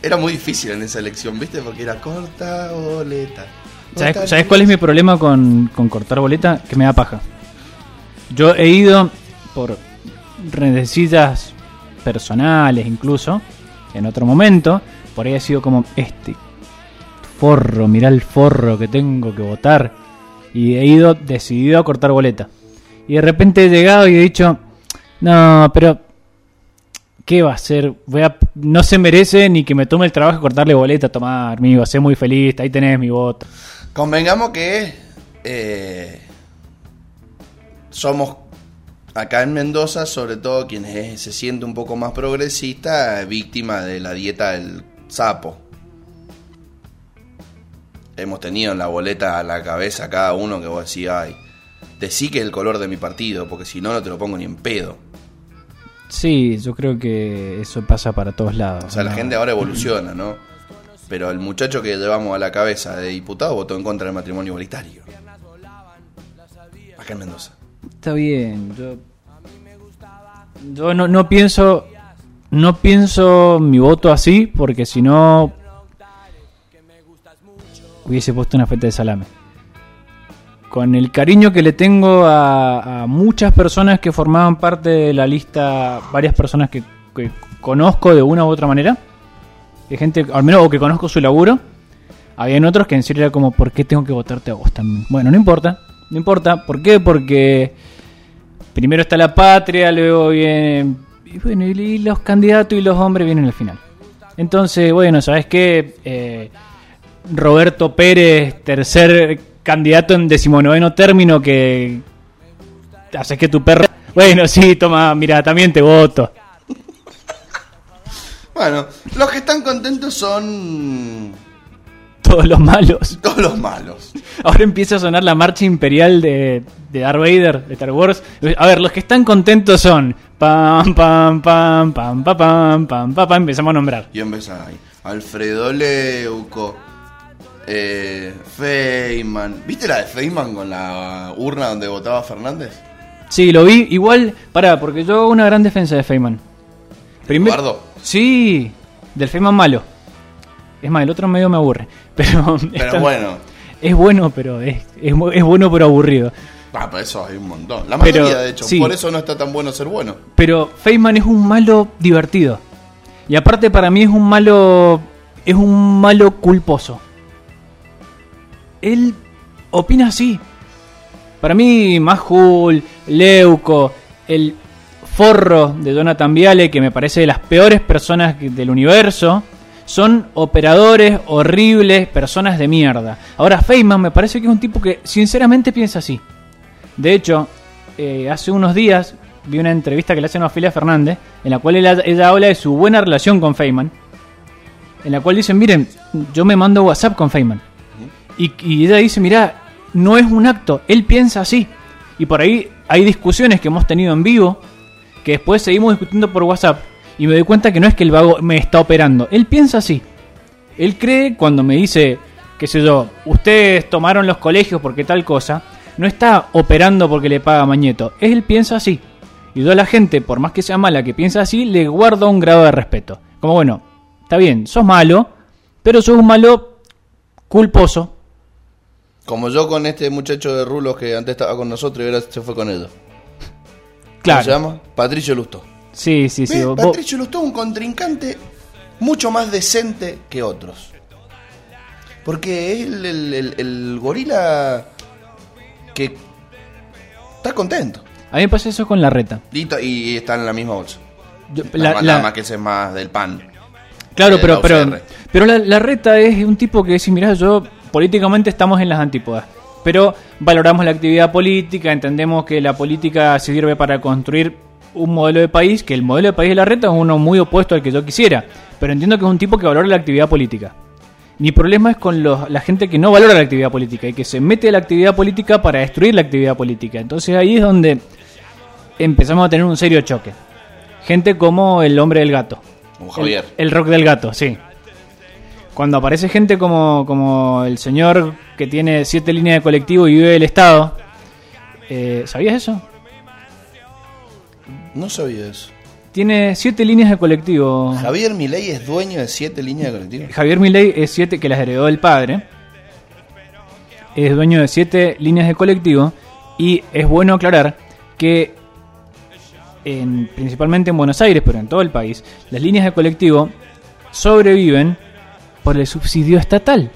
Speaker 2: Era muy difícil en esa elección, ¿viste? Porque era corta boleta.
Speaker 3: ¿Sabes, sabes cuál es mi problema con, con cortar boleta? Que me da paja. Yo he ido por rencillas personales incluso, en otro momento, por ahí ha sido como este forro, mirá el forro que tengo que votar. Y he ido decidido a cortar boleta. Y de repente he llegado y he dicho, no, pero ¿qué va a hacer? Voy a, no se merece ni que me tome el trabajo de cortarle boleta, tomar, amigo, sé muy feliz, ahí tenés mi voto.
Speaker 2: Convengamos que eh, somos acá en Mendoza, sobre todo quienes se siente un poco más progresista, víctima de la dieta del sapo. Hemos tenido en la boleta a la cabeza cada uno que vos decís, ay, decí que es el color de mi partido, porque si no, no te lo pongo ni en pedo.
Speaker 3: Sí, yo creo que eso pasa para todos lados.
Speaker 2: O sea, la
Speaker 3: ¿no?
Speaker 2: gente ahora evoluciona, ¿no? Pero el muchacho que llevamos a la cabeza de diputado votó en contra del matrimonio igualitario. Acá en Mendoza.
Speaker 3: Está bien, yo, yo no, no pienso no pienso mi voto así porque si no hubiese puesto una feta de salame. Con el cariño que le tengo a, muchas personas que formaban parte de la lista, varias personas que, que conozco de una u otra manera, de gente, al menos, o que conozco su laburo, habían otros que en serio era como, ¿por qué tengo que votarte a vos también? Bueno, no importa, no importa. ¿Por qué? Porque primero está la patria, luego viene... Y bueno, y los candidatos y los hombres vienen al final. Entonces, bueno, ¿sabes qué? Eh, Roberto Pérez, tercer candidato en decimonoveno término que haces que tu perro... Bueno, sí, toma, mira, también te voto.
Speaker 2: Bueno, los que están contentos son
Speaker 3: Todos los malos.
Speaker 2: todos los malos.
Speaker 3: Ahora empieza a sonar la marcha imperial de, de Darth Vader, de Star Wars. A ver, los que están contentos son... Pam, pam, pam, pam, pam, pam, pam, pam, pam, empezamos a nombrar.
Speaker 2: Y empieza ahí. Alfredo Leuco, eh, Feynman. ¿Viste la de Feynman con la urna donde votaba Fernández?
Speaker 3: Sí, lo vi. Igual, pará, porque yo hago una gran defensa de Feynman. Primer-
Speaker 2: Eduardo.
Speaker 3: Sí, del Feynman malo. Es más, el otro medio me aburre. Pero,
Speaker 2: Pero bueno,
Speaker 3: Es bueno, pero es, es, bueno, pero aburrido.
Speaker 2: ah, para eso hay un montón. La
Speaker 3: Pero,
Speaker 2: mayoría, de hecho.
Speaker 3: sí.
Speaker 2: Por eso no está tan bueno ser bueno.
Speaker 3: Pero Feynman es un malo divertido. Y aparte para mí es un malo es un malo culposo. Él opina así. Para mí Majul, Leuco, el forro de Jonathan Viale, que me parece de las peores personas del universo. Son operadores horribles, personas de mierda. Ahora, Feynman me parece que es un tipo que sinceramente piensa así. De hecho, eh, hace unos días vi una entrevista que le hacen a Ofelia Fernández, en la cual ella, habla de su buena relación con Feynman. En la cual dicen, miren, yo me mando WhatsApp con Feynman. Y, y ella dice, mira, no es un acto, él piensa así. Y por ahí hay discusiones que hemos tenido en vivo, que después seguimos discutiendo por WhatsApp, y me doy cuenta que no es que el vago me está operando, él piensa así. Él cree cuando me dice, qué sé yo, ustedes tomaron los colegios porque tal cosa, no está operando porque le paga Mañeto, él piensa así. Y yo a la gente, por más que sea mala que piensa así, le guardo un grado de respeto. Como bueno, está bien, sos malo, pero sos un malo culposo.
Speaker 2: Como yo con este muchacho de rulos que antes estaba con nosotros y ahora se fue con ellos. ¿Cómo
Speaker 3: Claro.
Speaker 2: se llama? Patricio Lustó.
Speaker 3: Sí, sí, sí.
Speaker 2: Patricio Lustó es un contrincante mucho más decente que otros. Porque es el, el- el- el gorila que está contento.
Speaker 3: A mí me pasa eso con la reta.
Speaker 2: Y, y está en la misma bolsa.
Speaker 3: Yo- la- la-
Speaker 2: más que ese es más del pan.
Speaker 3: Claro, pero, pero,
Speaker 2: UCR.
Speaker 3: pero la, la reta es un tipo que dice, mirá, yo políticamente estamos en las antípodas, pero valoramos la actividad política, entendemos que la política sirve para construir un modelo de país, que el modelo de país de la reta es uno muy opuesto al que yo quisiera, pero entiendo que es un tipo que valora la actividad política. Mi problema es con los- la gente que no valora la actividad política y que se mete a la actividad política para destruir la actividad política. Entonces ahí es donde empezamos a tener un serio choque. Gente como el hombre del gato.
Speaker 2: Como Javier.
Speaker 3: El, el rock del gato, sí. Cuando aparece gente como, como el señor que tiene siete líneas de colectivo y vive del Estado. eh, ¿Sabías eso?
Speaker 2: No sabía eso.
Speaker 3: Tiene siete líneas de colectivo.
Speaker 2: Javier Milei es dueño de siete líneas de colectivo.
Speaker 3: Javier Milei es siete que las heredó del padre. Es dueño de siete líneas de colectivo. Y es bueno aclarar que en, principalmente en Buenos Aires, pero en todo el país, las líneas de colectivo sobreviven por el subsidio estatal.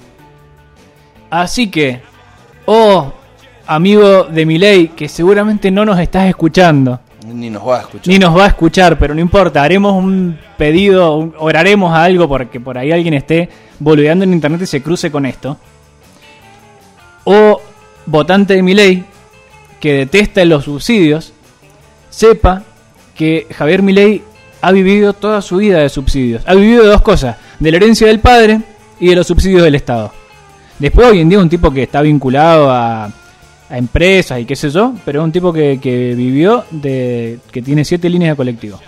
Speaker 3: Así que, oh amigo de Milei, que seguramente no nos estás escuchando,
Speaker 2: Ni nos va a escuchar.
Speaker 3: ni nos va a escuchar, pero no importa, haremos un pedido, oraremos a algo porque por ahí alguien esté boludeando en internet y se cruce con esto. O votante de Milei que detesta los subsidios, sepa que Javier Milei ha vivido toda su vida de subsidios. Ha vivido de dos cosas, de la herencia del padre y de los subsidios del Estado. Después hoy en día un tipo que está vinculado a, a empresas y qué sé yo, pero es un tipo que, que vivió de que tiene siete líneas de colectivo.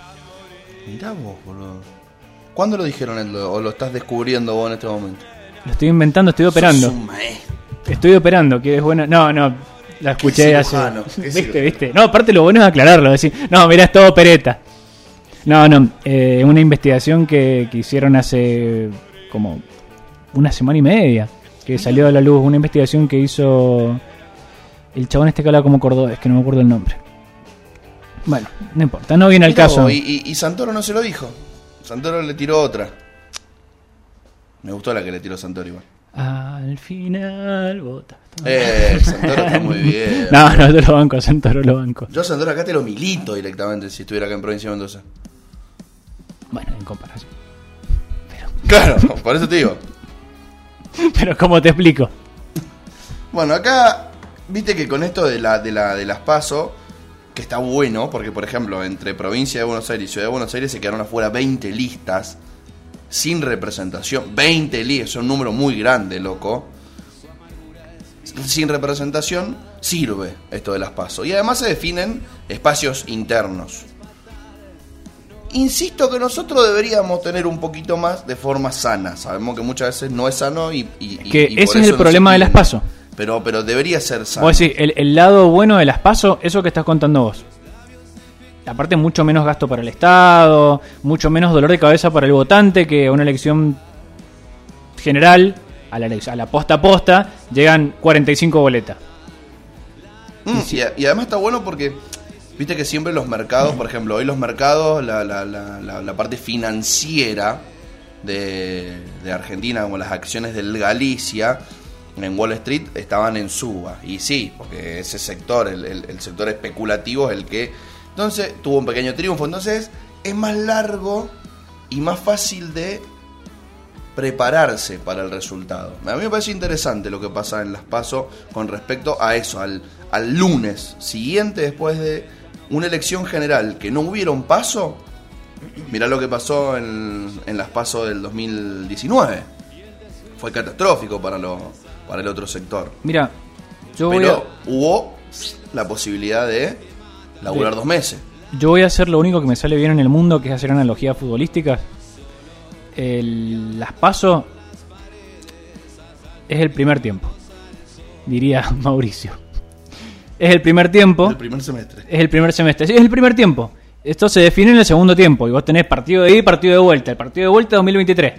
Speaker 2: Mirá vos, boludo. ¿Cuándo lo dijeron él, o lo estás descubriendo vos en este momento?
Speaker 3: Lo estoy inventando, estoy operando.
Speaker 2: Un.
Speaker 3: Estoy operando, que es bueno. No, no, la escuché hace. Viste, viste. No, aparte lo bueno es aclararlo, decir, no, mira, es todo opereta. No, no, eh, una investigación que, que hicieron hace como una semana y media, que salió a la luz, una investigación que hizo el chabón este que habla como cordobés, que no me acuerdo el nombre. Bueno, no importa, no viene al caso.
Speaker 2: Y, y- y Santoro no se lo dijo. Santoro le tiró otra. Me gustó la que le tiró Santoro igual.
Speaker 3: Al final, vota.
Speaker 2: Eh, Santoro está muy bien.
Speaker 3: No, no, yo lo banco, Santoro lo banco.
Speaker 2: Yo Santoro acá te lo milito directamente si estuviera acá en Provincia de Mendoza.
Speaker 3: Bueno, en comparación.
Speaker 2: Claro, por eso te digo.
Speaker 3: Pero ¿cómo te explico?
Speaker 2: Bueno, acá, viste que con esto de, la, de, la, de las PASO, que está bueno, porque por ejemplo, entre provincia de Buenos Aires y Ciudad de Buenos Aires se quedaron afuera 20 listas sin representación. 20 listas, es un número muy grande, loco. Sin representación sirve esto de las PASO. Y además se definen espacios internos. Insisto que nosotros deberíamos tener un poquito más de forma sana. Sabemos que muchas veces no es sano y...
Speaker 3: Que
Speaker 2: y por
Speaker 3: ese es
Speaker 2: eso
Speaker 3: el problema de las. PASO.
Speaker 2: Pero, pero debería ser sano.
Speaker 3: Vos decís, el, el lado bueno de las PASO, eso que estás contando vos. Aparte, mucho menos gasto para el Estado, mucho menos dolor de cabeza para el votante que una elección general, a la, a la posta a posta, llegan 45 boletas.
Speaker 2: Mm, y, a- y además está bueno porque, viste que siempre los mercados, por ejemplo, hoy los mercados, la, la- la- la- la parte financiera de, de Argentina, como las acciones del Galicia, en Wall Street estaban en suba. Y sí, porque ese sector, el, el- sector especulativo, es el que Entonces tuvo un pequeño triunfo. Entonces es más largo y más fácil de prepararse para el resultado. A mí me parece interesante lo que pasa en las pasos con respecto a eso, al, al lunes siguiente después de una elección general que no hubiera un paso. Mirá lo que pasó en, en las pasos del 2019. Fue catastrófico para, lo, para el otro sector.
Speaker 3: Mira, yo voy,
Speaker 2: Pero
Speaker 3: a,
Speaker 2: hubo la posibilidad de laburar
Speaker 3: De-
Speaker 2: dos meses.
Speaker 3: yo voy a hacer lo único que me sale bien en el mundo, que es hacer analogías futbolísticas. El, las paso es el primer tiempo, diría Mauricio. Es el primer tiempo.
Speaker 2: El primer semestre.
Speaker 3: Es el primer semestre. Sí, es el primer tiempo. Esto se define en el segundo tiempo. Y vos tenés partido de ida y partido de vuelta. El partido de vuelta 2023.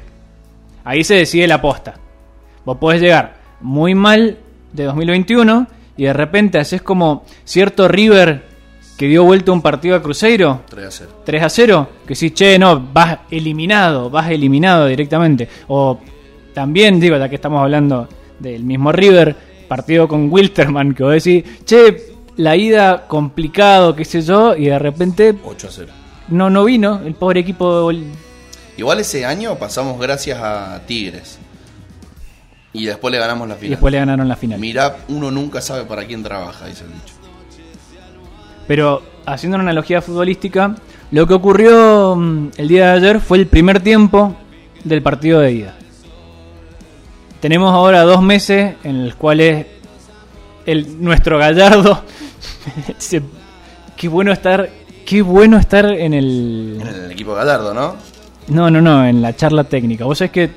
Speaker 3: Ahí se decide la posta. Vos podés llegar muy mal de 2021 y de repente haces como cierto River que dio vuelta un partido a Cruzeiro
Speaker 2: 3 a 0.
Speaker 3: 3 a 0, que sí, che, no, vas eliminado, vas eliminado directamente. O también, digo, ya que estamos hablando del mismo River, partido con Wilterman, que vos decís, che, la ida complicado, qué sé yo, y de repente
Speaker 2: 8 a 0.
Speaker 3: no, no vino el pobre equipo.
Speaker 2: Igual ese año pasamos gracias a Tigres. Y después le ganamos la
Speaker 3: Y
Speaker 2: final.
Speaker 3: después le ganaron la final.
Speaker 2: Mirá, uno nunca sabe para quién trabaja, dice el dicho.
Speaker 3: Pero haciendo una analogía futbolística, lo que ocurrió mm, el día de ayer fue el primer tiempo del partido de ida. Tenemos ahora dos meses en los cuales el, nuestro Gallardo. se- qué bueno estar. Qué bueno estar en el.
Speaker 2: En el equipo Gallardo, ¿no?
Speaker 3: No, no, no, en la charla técnica. Vos sabés que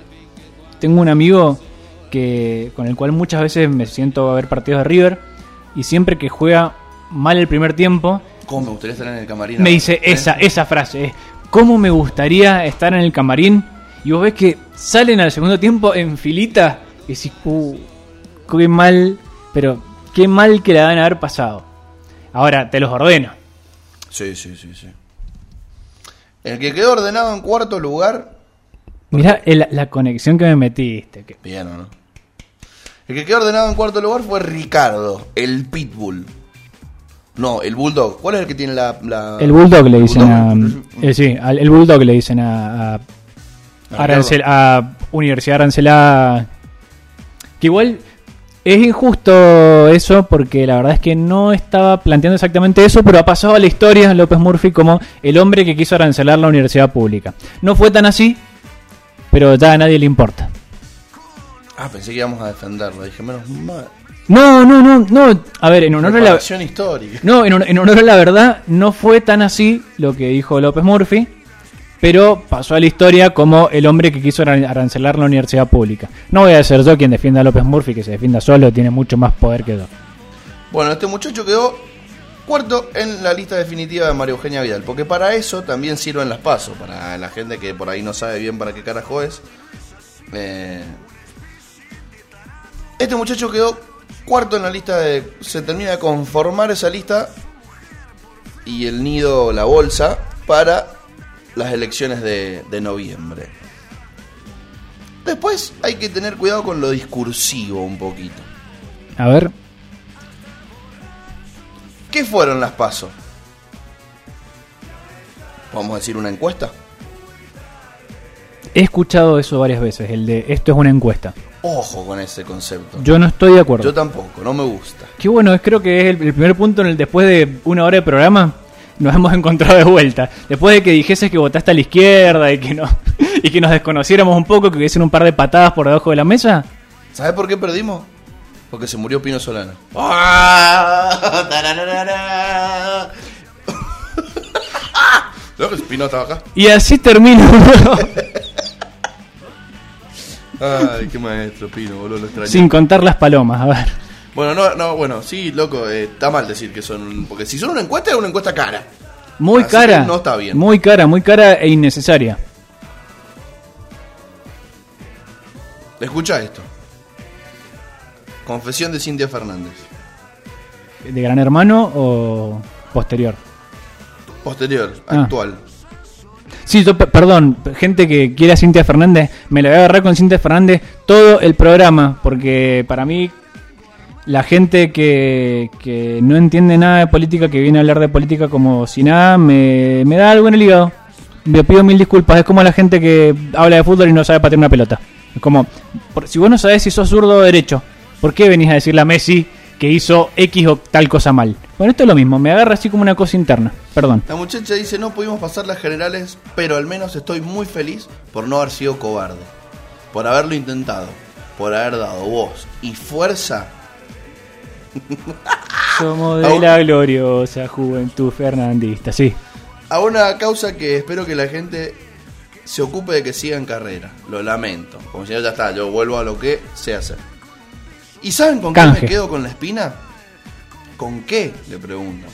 Speaker 3: tengo un amigo que con el cual muchas veces me siento a ver partidos de River y siempre que juega mal el primer tiempo,
Speaker 2: ¿Cómo me gustaría estar en el camarín?
Speaker 3: me dice
Speaker 2: ¿Eh?
Speaker 3: esa, esa frase, es, ¿cómo me gustaría estar en el camarín? Y vos ves que salen al segundo tiempo en filita y decís, uh, qué mal, pero qué mal que la van a haber pasado. Ahora, te los ordeno.
Speaker 2: Sí, sí, sí, sí. El que quedó ordenado en cuarto lugar.
Speaker 3: Mirá el- la conexión que me metiste. que-
Speaker 2: Bien, ¿o no? El que quedó ordenado en cuarto lugar fue Ricardo, el Pitbull. No, el Bulldog. ¿Cuál es el que tiene la. la-
Speaker 3: El Bulldog le dicen a... Eh, sí, al- el Bulldog le dicen a... a,
Speaker 2: ¿A
Speaker 3: Arancel- a Universidad Arancelá... Que igual es injusto eso porque la verdad es que no estaba planteando exactamente eso, pero ha pasado a la historia López Murphy como el hombre que quiso arancelar la universidad pública. No fue tan así, pero ya a nadie le importa.
Speaker 2: Ah, pensé que íbamos a defenderlo. Dije, menos mal.
Speaker 3: No, no, no, no. A ver, en honor a la...
Speaker 2: Histórica.
Speaker 3: No, en, hon- en honor a la verdad, no fue tan así lo que dijo López Murphy, pero pasó a la historia como el hombre que quiso aran- arancelar la universidad pública. No voy a ser yo quien defienda a López Murphy, que se defienda solo, tiene mucho más poder que yo.
Speaker 2: Bueno, este muchacho quedó cuarto en la lista definitiva de María Eugenia Vidal, porque para eso también sirven las pasos, para la gente que por ahí no sabe bien para qué carajo es. Eh, este muchacho quedó cuarto en la lista de... Se termina de conformar esa lista y el nido, la bolsa, para las elecciones de, de noviembre. Después hay que tener cuidado con lo discursivo un poquito.
Speaker 3: A ver,
Speaker 2: ¿Qué fueron las pasos? ¿Vamos a decir una encuesta?
Speaker 3: he escuchado eso varias veces, el de esto es una encuesta.
Speaker 2: Ojo con ese concepto.
Speaker 3: Yo no estoy de acuerdo.
Speaker 2: Yo tampoco, no me gusta.
Speaker 3: Qué bueno, es creo que es el, el primer punto en el después de una hora de programa nos hemos encontrado de vuelta. Después de que dijeses que votaste a la izquierda y que no y que nos desconociéramos un poco, que hubiesen un par de patadas por debajo de la mesa.
Speaker 2: ¿Sabes por qué perdimos? Porque se murió Pino Solano. ¡Ah! ¿No? que Pino estaba acá.
Speaker 3: Y así termina.
Speaker 2: Ay, qué maestro, Pino, boludo, lo extraño.
Speaker 3: Sin contar las palomas, a ver.
Speaker 2: Bueno, no, no, bueno, sí, loco, eh, está mal decir que son. Porque si son una encuesta, es una encuesta cara.
Speaker 3: Muy
Speaker 2: Así
Speaker 3: cara.
Speaker 2: no está bien.
Speaker 3: Muy cara, muy cara e innecesaria.
Speaker 2: Escucha esto. Confesión de Cintia Fernández.
Speaker 3: ¿De Gran Hermano o posterior?
Speaker 2: Posterior,
Speaker 3: Ah.
Speaker 2: actual.
Speaker 3: Sí, yo, pe- perdón, gente que quiera a Cintia Fernández, me la voy a agarrar con Cintia Fernández todo el programa, porque para mí la gente que, que no entiende nada de política, que viene a hablar de política como si nada, me, me da algo en el hígado. Le pido mil disculpas. Es como la gente que habla de fútbol y no sabe patear una pelota. Es como, por- si vos no sabés si sos zurdo o derecho, ¿por qué venís a decirle a Messi que hizo X o tal cosa mal? Bueno, esto es lo mismo, me agarra así como una cosa interna. Perdón.
Speaker 2: La muchacha dice, no pudimos pasar las generales, pero al menos estoy muy feliz por no haber sido cobarde. Por haberlo intentado. Por haber dado voz y fuerza.
Speaker 3: Somos de la gloriosa juventud fernandista, sí.
Speaker 2: A una causa que espero que la gente se ocupe de que siga en carrera. Lo lamento. Como si no, ya está, yo vuelvo a lo que sé hacer. ¿Y saben con qué me quedo con la espina? ¿Con qué? Le pregunto.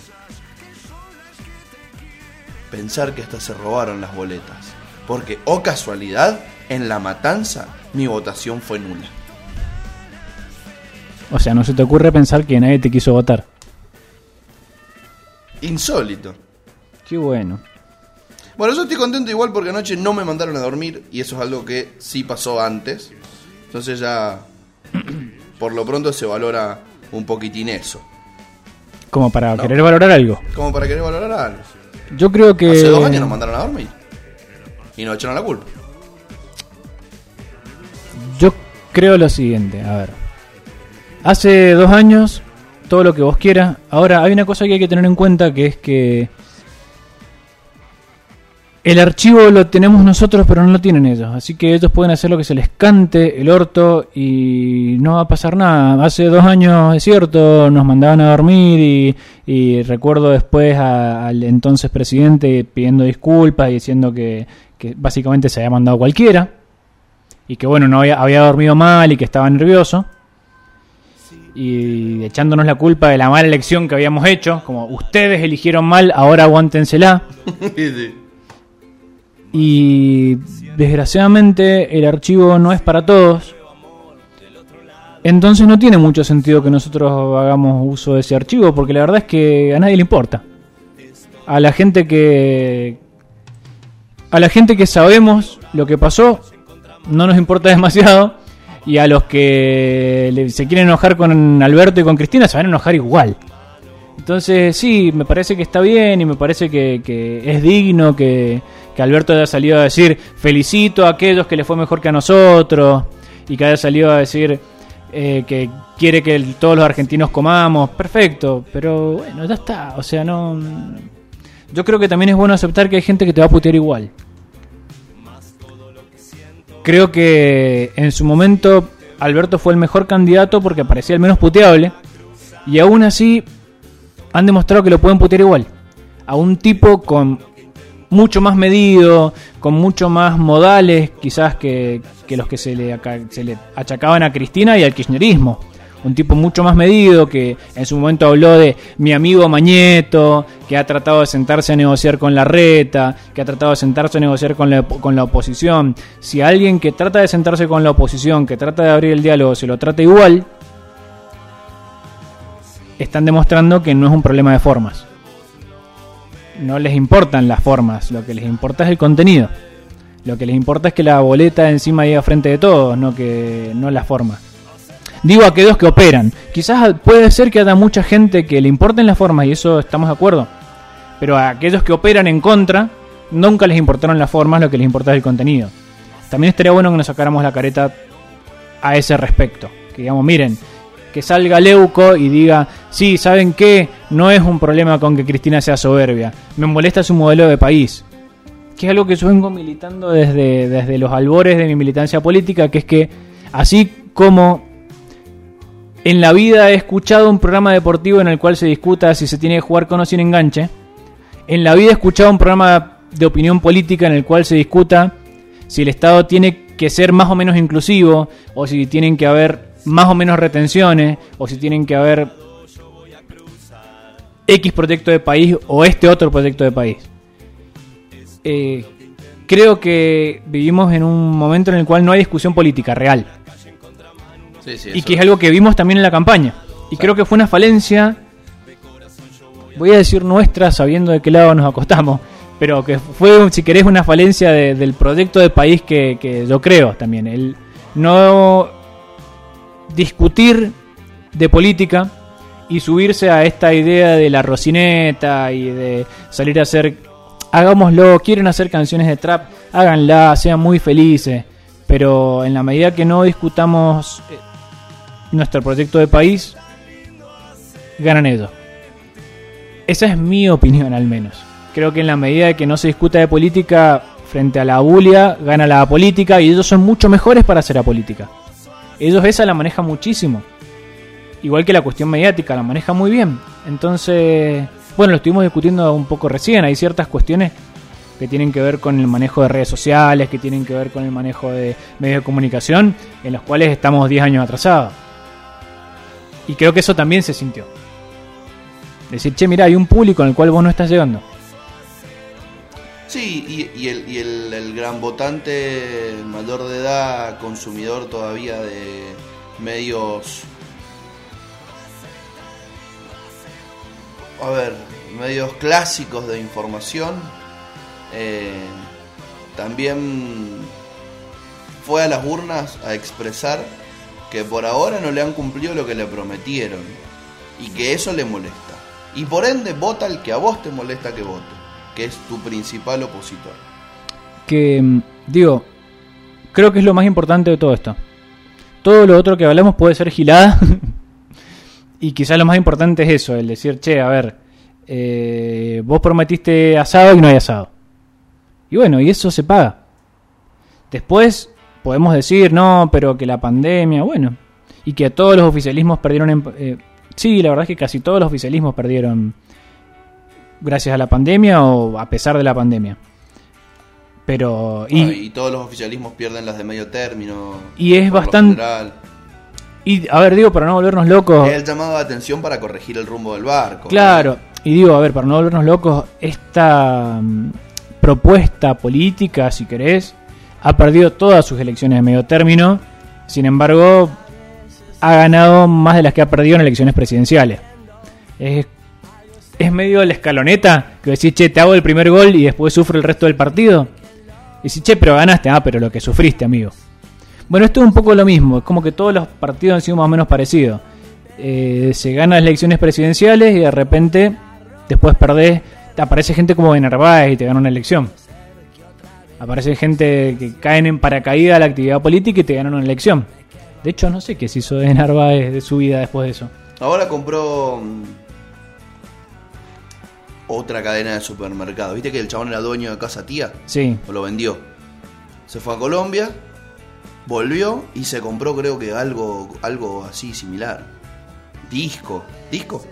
Speaker 2: Pensar que hasta se robaron las boletas. Porque, o casualidad, en la matanza mi votación fue nula.
Speaker 3: O sea, no se te ocurre pensar que nadie te quiso votar.
Speaker 2: Insólito.
Speaker 3: Qué bueno.
Speaker 2: Bueno, yo estoy contento igual porque anoche no me mandaron a dormir y eso es algo que sí pasó antes. Entonces ya por lo pronto se valora un poquitín eso.
Speaker 3: Como para
Speaker 2: No.
Speaker 3: querer valorar algo.
Speaker 2: Como para querer valorar algo.
Speaker 3: Yo creo que...
Speaker 2: Hace dos años nos mandaron a dormir. Y nos echaron la culpa.
Speaker 3: Yo creo lo siguiente, a ver. Hace dos años, todo lo que vos quieras. Ahora, hay una cosa que hay que tener en cuenta que es que el archivo lo tenemos nosotros, pero no lo tienen ellos. Así que ellos pueden hacer lo que se les cante el orto y no va a pasar nada. Hace dos años, es cierto, nos mandaban a dormir y, y recuerdo después al entonces presidente pidiendo disculpas y diciendo que, que básicamente se había mandado cualquiera y que bueno, no había, había dormido mal y que estaba nervioso. Y echándonos la culpa de la mala elección que habíamos hecho, como ustedes eligieron mal, ahora aguántensela. Y desgraciadamente el archivo no es para todos. Entonces no tiene mucho sentido que nosotros hagamos uso de ese archivo, porque la verdad es que a nadie le importa. A la gente que. A la gente que sabemos lo que pasó, no nos importa demasiado. Y a los que se quieren enojar con Alberto y con Cristina, se van a enojar igual. Entonces, sí, me parece que está bien y me parece que es digno que, que Alberto haya salido a decir felicito a aquellos que le fue mejor que a nosotros y que haya salido a decir eh, que quiere que todos los argentinos comamos. Perfecto, pero bueno, ya está. O sea, no. Yo creo que también es bueno aceptar que hay gente que te va a putear igual. Creo que en su momento Alberto fue el mejor candidato porque parecía el menos puteable. Y aún así han demostrado que lo pueden putear igual. A un tipo con mucho más medido, con mucho más modales, quizás que, los que se le, se le achacaban a Cristina y al kirchnerismo. Un tipo mucho más medido que en su momento habló de mi amigo Mañeto, que ha tratado de sentarse a negociar con la reta, que ha tratado de sentarse a negociar con la, con la oposición. Si alguien que trata de sentarse con la oposición, que trata de abrir el diálogo, se lo trata igual, están demostrando que no es un problema de formas. No les importan las formas, lo que les importa es el contenido. Lo que les importa es que la boleta encima diga frente de todos, no que no la forma. Digo aquellos que operan. Quizás puede ser que haya mucha gente que le importen las formas y eso estamos de acuerdo. Pero a aquellos que operan en contra, nunca les importaron las formas, lo que les importa es el contenido. También estaría bueno que nos sacáramos la careta a ese respecto. Que digamos, miren, que salga Leuco y diga, sí, ¿saben qué? No es un problema con que Cristina sea soberbia. Me molesta su modelo de país. Que es algo que yo vengo militando desde, desde los albores de mi militancia política, que es que así como en la vida he escuchado un programa deportivo en el cual se discuta si se tiene que jugar con o sin enganche, en la vida he escuchado un programa de opinión política en el cual se discuta si el Estado tiene que ser más o menos inclusivo, o si tienen que haber más o menos retenciones, o si tienen que haber X proyecto de país o este otro proyecto de país. Eh, creo que vivimos en un momento en el cual no hay discusión política real
Speaker 2: Sí, sí,
Speaker 3: y que es algo que vimos también en la campaña. Y creo que fue una falencia, voy a decir nuestra, sabiendo de qué lado nos acostamos, pero que fue, si querés, una falencia de- del proyecto de país que, que yo creo también. El no discutir de política y subirse a esta idea de la rocineta y de salir a hacer, hagámoslo, quieren hacer canciones de trap, háganla, sean muy felices, pero en la medida que no discutamos eh, nuestro proyecto de país, ganan ellos. Esa es mi opinión al menos. Creo que en la medida de que no se discuta de política frente a la bulia, gana la política y ellos son mucho mejores para hacer política. Ellos esa la manejan muchísimo. Igual que la cuestión mediática, la maneja muy bien. Entonces, bueno, lo estuvimos discutiendo un poco recién. Hay ciertas cuestiones que tienen que ver con el manejo de redes sociales, que tienen que ver con el manejo de medios de comunicación, en los cuales estamos 10 años atrasados. Y creo que eso también se sintió. Decir, che, mira, hay un público el cual vos no estás llegando.
Speaker 2: Sí, y, el, y el, gran votante mayor de edad, consumidor todavía de medios a ver, medios clásicos de información, eh, también fue a las urnas a expresar que por ahora no le han cumplido lo que le prometieron y que eso le molesta. Y por ende vota el que a vos te molesta que vote, que es tu principal opositor.
Speaker 3: Que, mm, digo, creo que es lo más importante de todo esto. Todo lo otro que hablamos puede ser gilada Y quizás lo más importante es eso, el decir, che, a ver, eh, vos prometiste asado y no hay asado. Y bueno, y eso se paga. Después podemos decir, no, pero que la pandemia, bueno, y que todos los oficialismos perdieron... Eh, sí, la verdad es que casi todos los oficialismos perdieron gracias a la pandemia o a pesar de la pandemia. Pero...
Speaker 2: Y, y todos los oficialismos pierden las de medio término.
Speaker 3: Y es bastante... Y, a ver, digo, para no volvernos locos.
Speaker 2: Es el llamado de atención para corregir el rumbo del barco.
Speaker 3: Claro, y digo, a ver, para no volvernos locos, esta mm, propuesta política, si querés, ha perdido todas sus elecciones de medio término. Sin embargo, ha ganado más de las que ha perdido en elecciones presidenciales. Es, es medio la escaloneta que decís, che, te hago el primer gol y después sufro el resto del partido. Y decís, che, pero ganaste. Ah, pero lo que sufriste, amigo. Bueno, esto es un poco lo mismo, es como que todos los partidos han sido más o menos parecidos. Eh, se ganan las elecciones presidenciales y de repente, después perdés, te aparece gente como de Narváez y te gana una elección. Aparece gente que caen en paracaídas a la actividad política y te ganan una elección. De hecho, no sé qué se hizo de Narváez de su vida después de eso.
Speaker 2: Ahora compró mm, otra cadena de supermercados. ¿Viste que el chabón era dueño de Casa Tía?
Speaker 3: Sí.
Speaker 2: O lo vendió. Se fue a Colombia, volvió y se compró creo que algo, algo así similar. Disco, disco.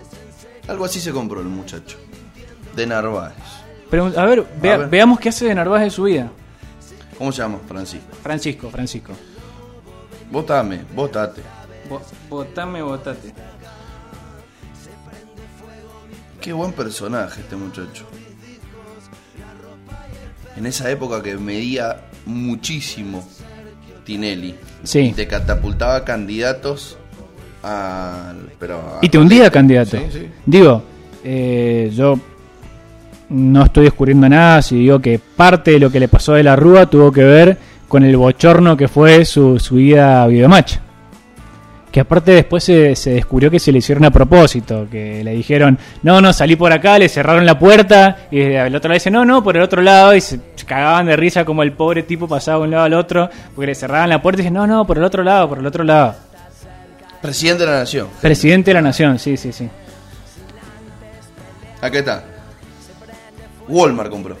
Speaker 2: Algo así se compró el muchacho. De Narváez.
Speaker 3: Pero, a ver, veamos qué hace de Narváez de su vida.
Speaker 2: ¿Cómo se llama? Francisco.
Speaker 3: Francisco, Francisco.
Speaker 2: Votame, votate.
Speaker 3: votame, votate.
Speaker 2: Qué buen personaje este muchacho. En esa época que medía muchísimo Tinelli.
Speaker 3: Sí.
Speaker 2: te catapultaba candidatos al. Pero
Speaker 3: y te hundía candidato. Digo, eh, yo no estoy descubriendo nada si digo que parte de lo que le pasó a la Rúa tuvo que ver con el bochorno que fue su, su ida a Videomatch que aparte después se, descubrió que se le hicieron a propósito, que le dijeron, no, no, salí por acá, le cerraron la puerta, y el otro le dice, no, no, por el otro lado, y se, cagaban de risa como el pobre tipo pasaba de un lado al otro, porque le cerraban la puerta y dicen, no, no, por el otro lado, por el otro lado.
Speaker 2: Presidente de la Nación.
Speaker 3: Presidente de la Nación, sí, sí, sí.
Speaker 2: Aquí está. Walmart compró.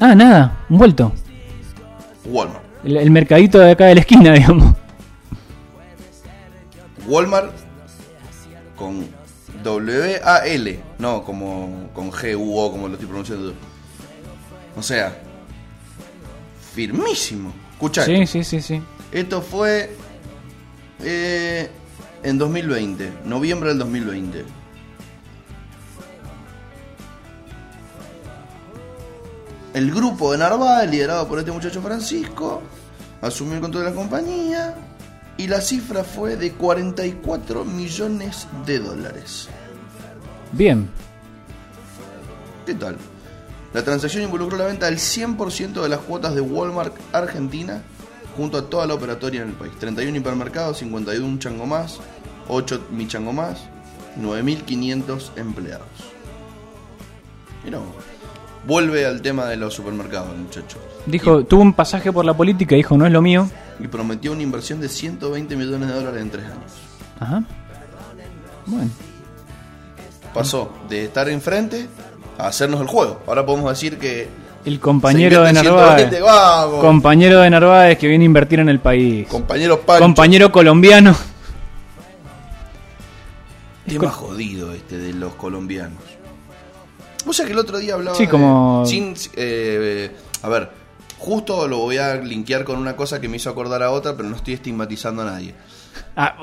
Speaker 3: Ah, nada, un vuelto.
Speaker 2: Walmart.
Speaker 3: el mercadito de acá de la esquina, digamos.
Speaker 2: Walmart con W-A-L, no como con G-U-O, como lo estoy pronunciando. O sea, firmísimo. Escucha.
Speaker 3: Sí, sí, sí, sí.
Speaker 2: Esto fue eh, en 2020, noviembre del 2020. El grupo de Narváez, liderado por este muchacho Francisco, asumió el control de la compañía y la cifra fue de 44 millones de dólares.
Speaker 3: Bien.
Speaker 2: ¿Qué tal? La transacción involucró la venta del 100% de las cuotas de Walmart Argentina junto a toda la operatoria en el país. 31 hipermercados, 51 chango más, 8 michango más, 9.500 empleados. Mira, vos. vuelve al tema de los supermercados, muchachos.
Speaker 3: Dijo, tuvo un pasaje por la política, dijo, no es lo mío.
Speaker 2: Y prometió una inversión de 120 millones de dólares en tres años.
Speaker 3: Ajá. Bueno.
Speaker 2: Pasó de estar enfrente a hacernos el juego. Ahora podemos decir que
Speaker 3: El compañero de Narváez.
Speaker 2: 120, vamos.
Speaker 3: Compañero de Narváez que viene a invertir en el país.
Speaker 2: compañeros Pancho.
Speaker 3: Compañero colombiano.
Speaker 2: Tema jodido este de los colombianos. Vos sabés que el otro día hablaba
Speaker 3: Sí,
Speaker 2: de-
Speaker 3: como-
Speaker 2: sin, eh, a ver, justo lo voy a linkear con una cosa que me hizo acordar a otra, pero no estoy estigmatizando a nadie.
Speaker 3: Ah,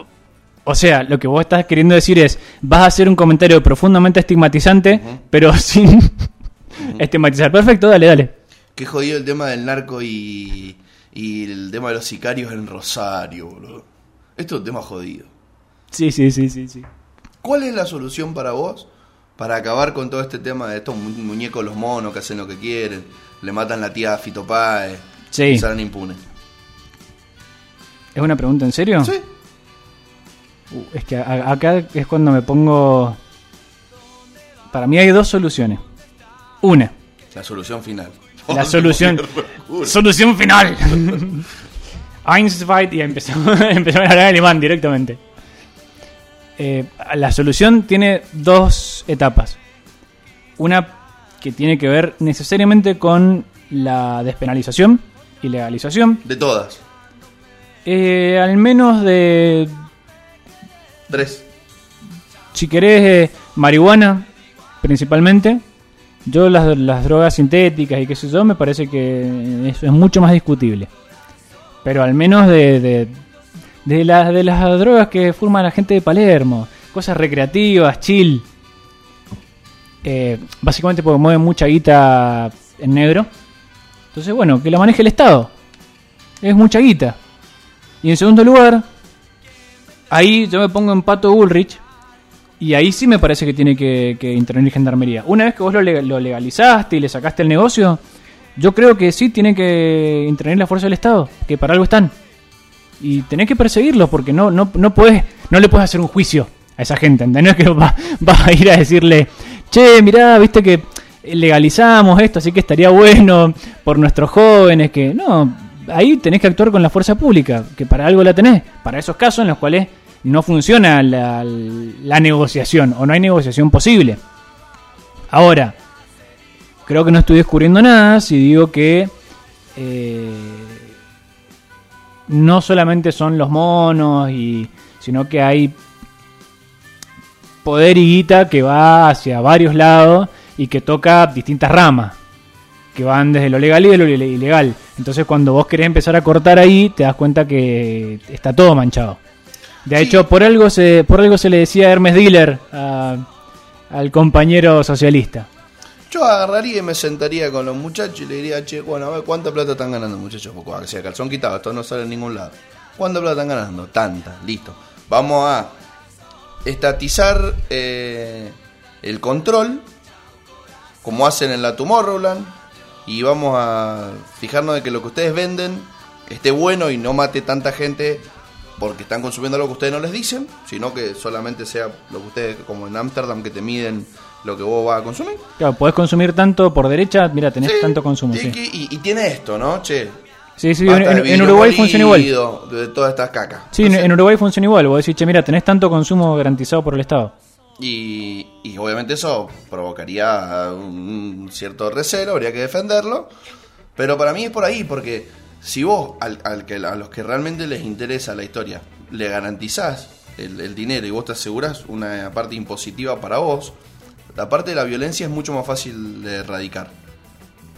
Speaker 3: o sea, lo que vos estás queriendo decir es, vas a hacer un comentario profundamente estigmatizante, pero sin estigmatizar. Perfecto, dale, dale.
Speaker 2: Qué jodido el tema del narco y, y el tema de los sicarios en Rosario, boludo. Esto es un tema jodido.
Speaker 3: Sí, sí, sí, sí, sí.
Speaker 2: ¿Cuál es la solución para vos para acabar con todo este tema de estos mu- muñecos los monos que hacen lo que quieren, le matan la tía a Fito Páez,
Speaker 3: Sí.
Speaker 2: y salen impunes?
Speaker 3: ¿Es una pregunta en serio?
Speaker 2: Sí.
Speaker 3: Uh, es que a- acá es cuando me pongo... Para mí hay dos soluciones. Una,
Speaker 2: La solución final.
Speaker 3: la solución... solución final. Einsweit y empezó, empezó a hablar alemán directamente. Eh, la solución tiene dos etapas. Una que tiene que ver necesariamente con la despenalización y legalización.
Speaker 2: De todas.
Speaker 3: Eh, al menos de,
Speaker 2: Tres.
Speaker 3: si querés, eh, marihuana principalmente. Yo las, drogas sintéticas y qué sé yo, me parece que eso es mucho más discutible. Pero al menos de, de, de, de las drogas que forma la gente de Palermo. Cosas recreativas, chill. Eh, básicamente porque mueven mucha guita en negro. Entonces, bueno, que la maneje el Estado. Es mucha guita. Y en segundo lugar, ahí yo me pongo en pato Bullrich. Y ahí sí me parece que tiene que, que intervenir Gendarmería. Una vez que vos lo legalizaste y le sacaste el negocio, yo creo que sí tiene que intervenir la fuerza del Estado, que para algo están. Y tenés que perseguirlos porque no, no, no, podés, no le puedes hacer un juicio a esa gente. ¿Entendés que vas va a ir a decirle, che, mirá, viste que legalizamos esto, así que estaría bueno por nuestros jóvenes que... No, ahí tenés que actuar con la fuerza pública, que para algo la tenés. Para esos casos en los cuales no funciona la, la negociación o no hay negociación posible. Ahora, creo que no estoy descubriendo nada si digo que eh, no solamente son los monos, y, sino que hay poder y guita que va hacia varios lados y que toca distintas ramas, que van desde lo legal y de lo ile- ilegal. Entonces cuando vos querés empezar a cortar ahí, te das cuenta que está todo manchado. De
Speaker 2: Sí.
Speaker 3: hecho, por algo se, por algo se le decía Hermes Diller a- al compañero socialista.
Speaker 2: Yo agarraría y me sentaría con los muchachos y le diría, che, bueno, a ver, ¿cuánta plata están ganando, muchachos? Porque, o sea, calzón quitado, esto no sale en ningún lado. ¿Cuánta plata están ganando? Tanta, listo. Vamos a estatizar eh, el control, como hacen en la Tomorrowland, y vamos a fijarnos de que lo que ustedes venden esté bueno y no mate tanta gente porque están consumiendo lo que ustedes no les dicen, sino que solamente sea lo que ustedes, como en Ámsterdam, que te miden lo que vos vas a consumir.
Speaker 3: Claro, podés consumir tanto por derecha, mira, tenés
Speaker 2: Sí,
Speaker 3: tanto consumo.
Speaker 2: y,
Speaker 3: Sí,
Speaker 2: que- y- y tiene esto, ¿no? Che.
Speaker 3: sí, sí, en, en- Uruguay funciona igual.
Speaker 2: De todas estas cacas.
Speaker 3: Sí, en,
Speaker 2: Entonces,
Speaker 3: en Uruguay funciona igual. Vos decís, che, mira, tenés tanto consumo garantizado por el Estado.
Speaker 2: y, y obviamente eso provocaría un, un cierto recelo, habría que defenderlo. Pero para mí es por ahí, porque si vos al, al que, a los que realmente les interesa la historia le garantizás el, el dinero y vos te asegurás una parte impositiva para vos, la parte de la violencia es mucho más fácil de erradicar.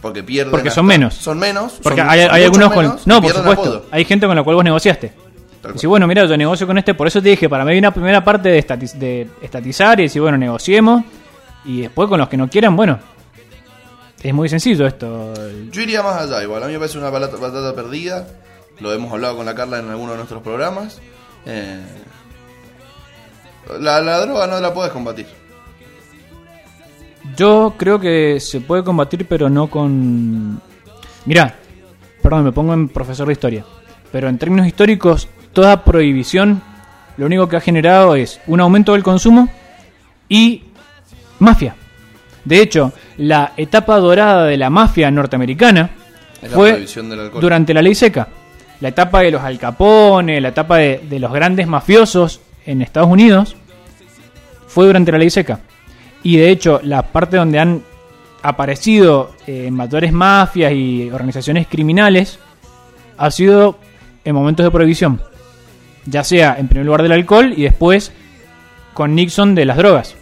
Speaker 2: Porque pierden.
Speaker 3: Porque
Speaker 2: hasta-
Speaker 3: son menos.
Speaker 2: Son menos.
Speaker 3: Porque
Speaker 2: son-
Speaker 3: hay, hay algunos con...
Speaker 2: menos,
Speaker 3: No,
Speaker 2: y
Speaker 3: por supuesto.
Speaker 2: apodo.
Speaker 3: Hay gente con la cual vos negociaste.
Speaker 2: Cual.
Speaker 3: bueno, mira, yo negocio con este, por eso te dije, para mí hay una primera parte de, estatiz- de estatizar y decir, bueno, negociemos. Y después con los que no quieran, bueno. Es muy sencillo esto.
Speaker 2: Yo iría más allá, igual. A mí me parece una batata, batata perdida. Lo hemos hablado con la Carla en alguno de nuestros programas. Eh, la, la droga no la puedes combatir.
Speaker 3: Yo creo que se puede combatir, pero no con. Mirá, perdón, me pongo en profesor de historia. Pero en términos históricos, toda prohibición lo único que ha generado es un aumento del consumo y mafia. De hecho, la etapa dorada de la mafia norteamericana
Speaker 2: la
Speaker 3: fue durante la ley seca. La etapa de los Al Capone, la etapa de, de los grandes mafiosos en Estados Unidos fue durante la ley seca. Y de hecho, la parte donde han aparecido eh, mayores mafias y organizaciones criminales ha sido en momentos de prohibición. Ya sea en primer lugar del alcohol y después con Nixon de las drogas.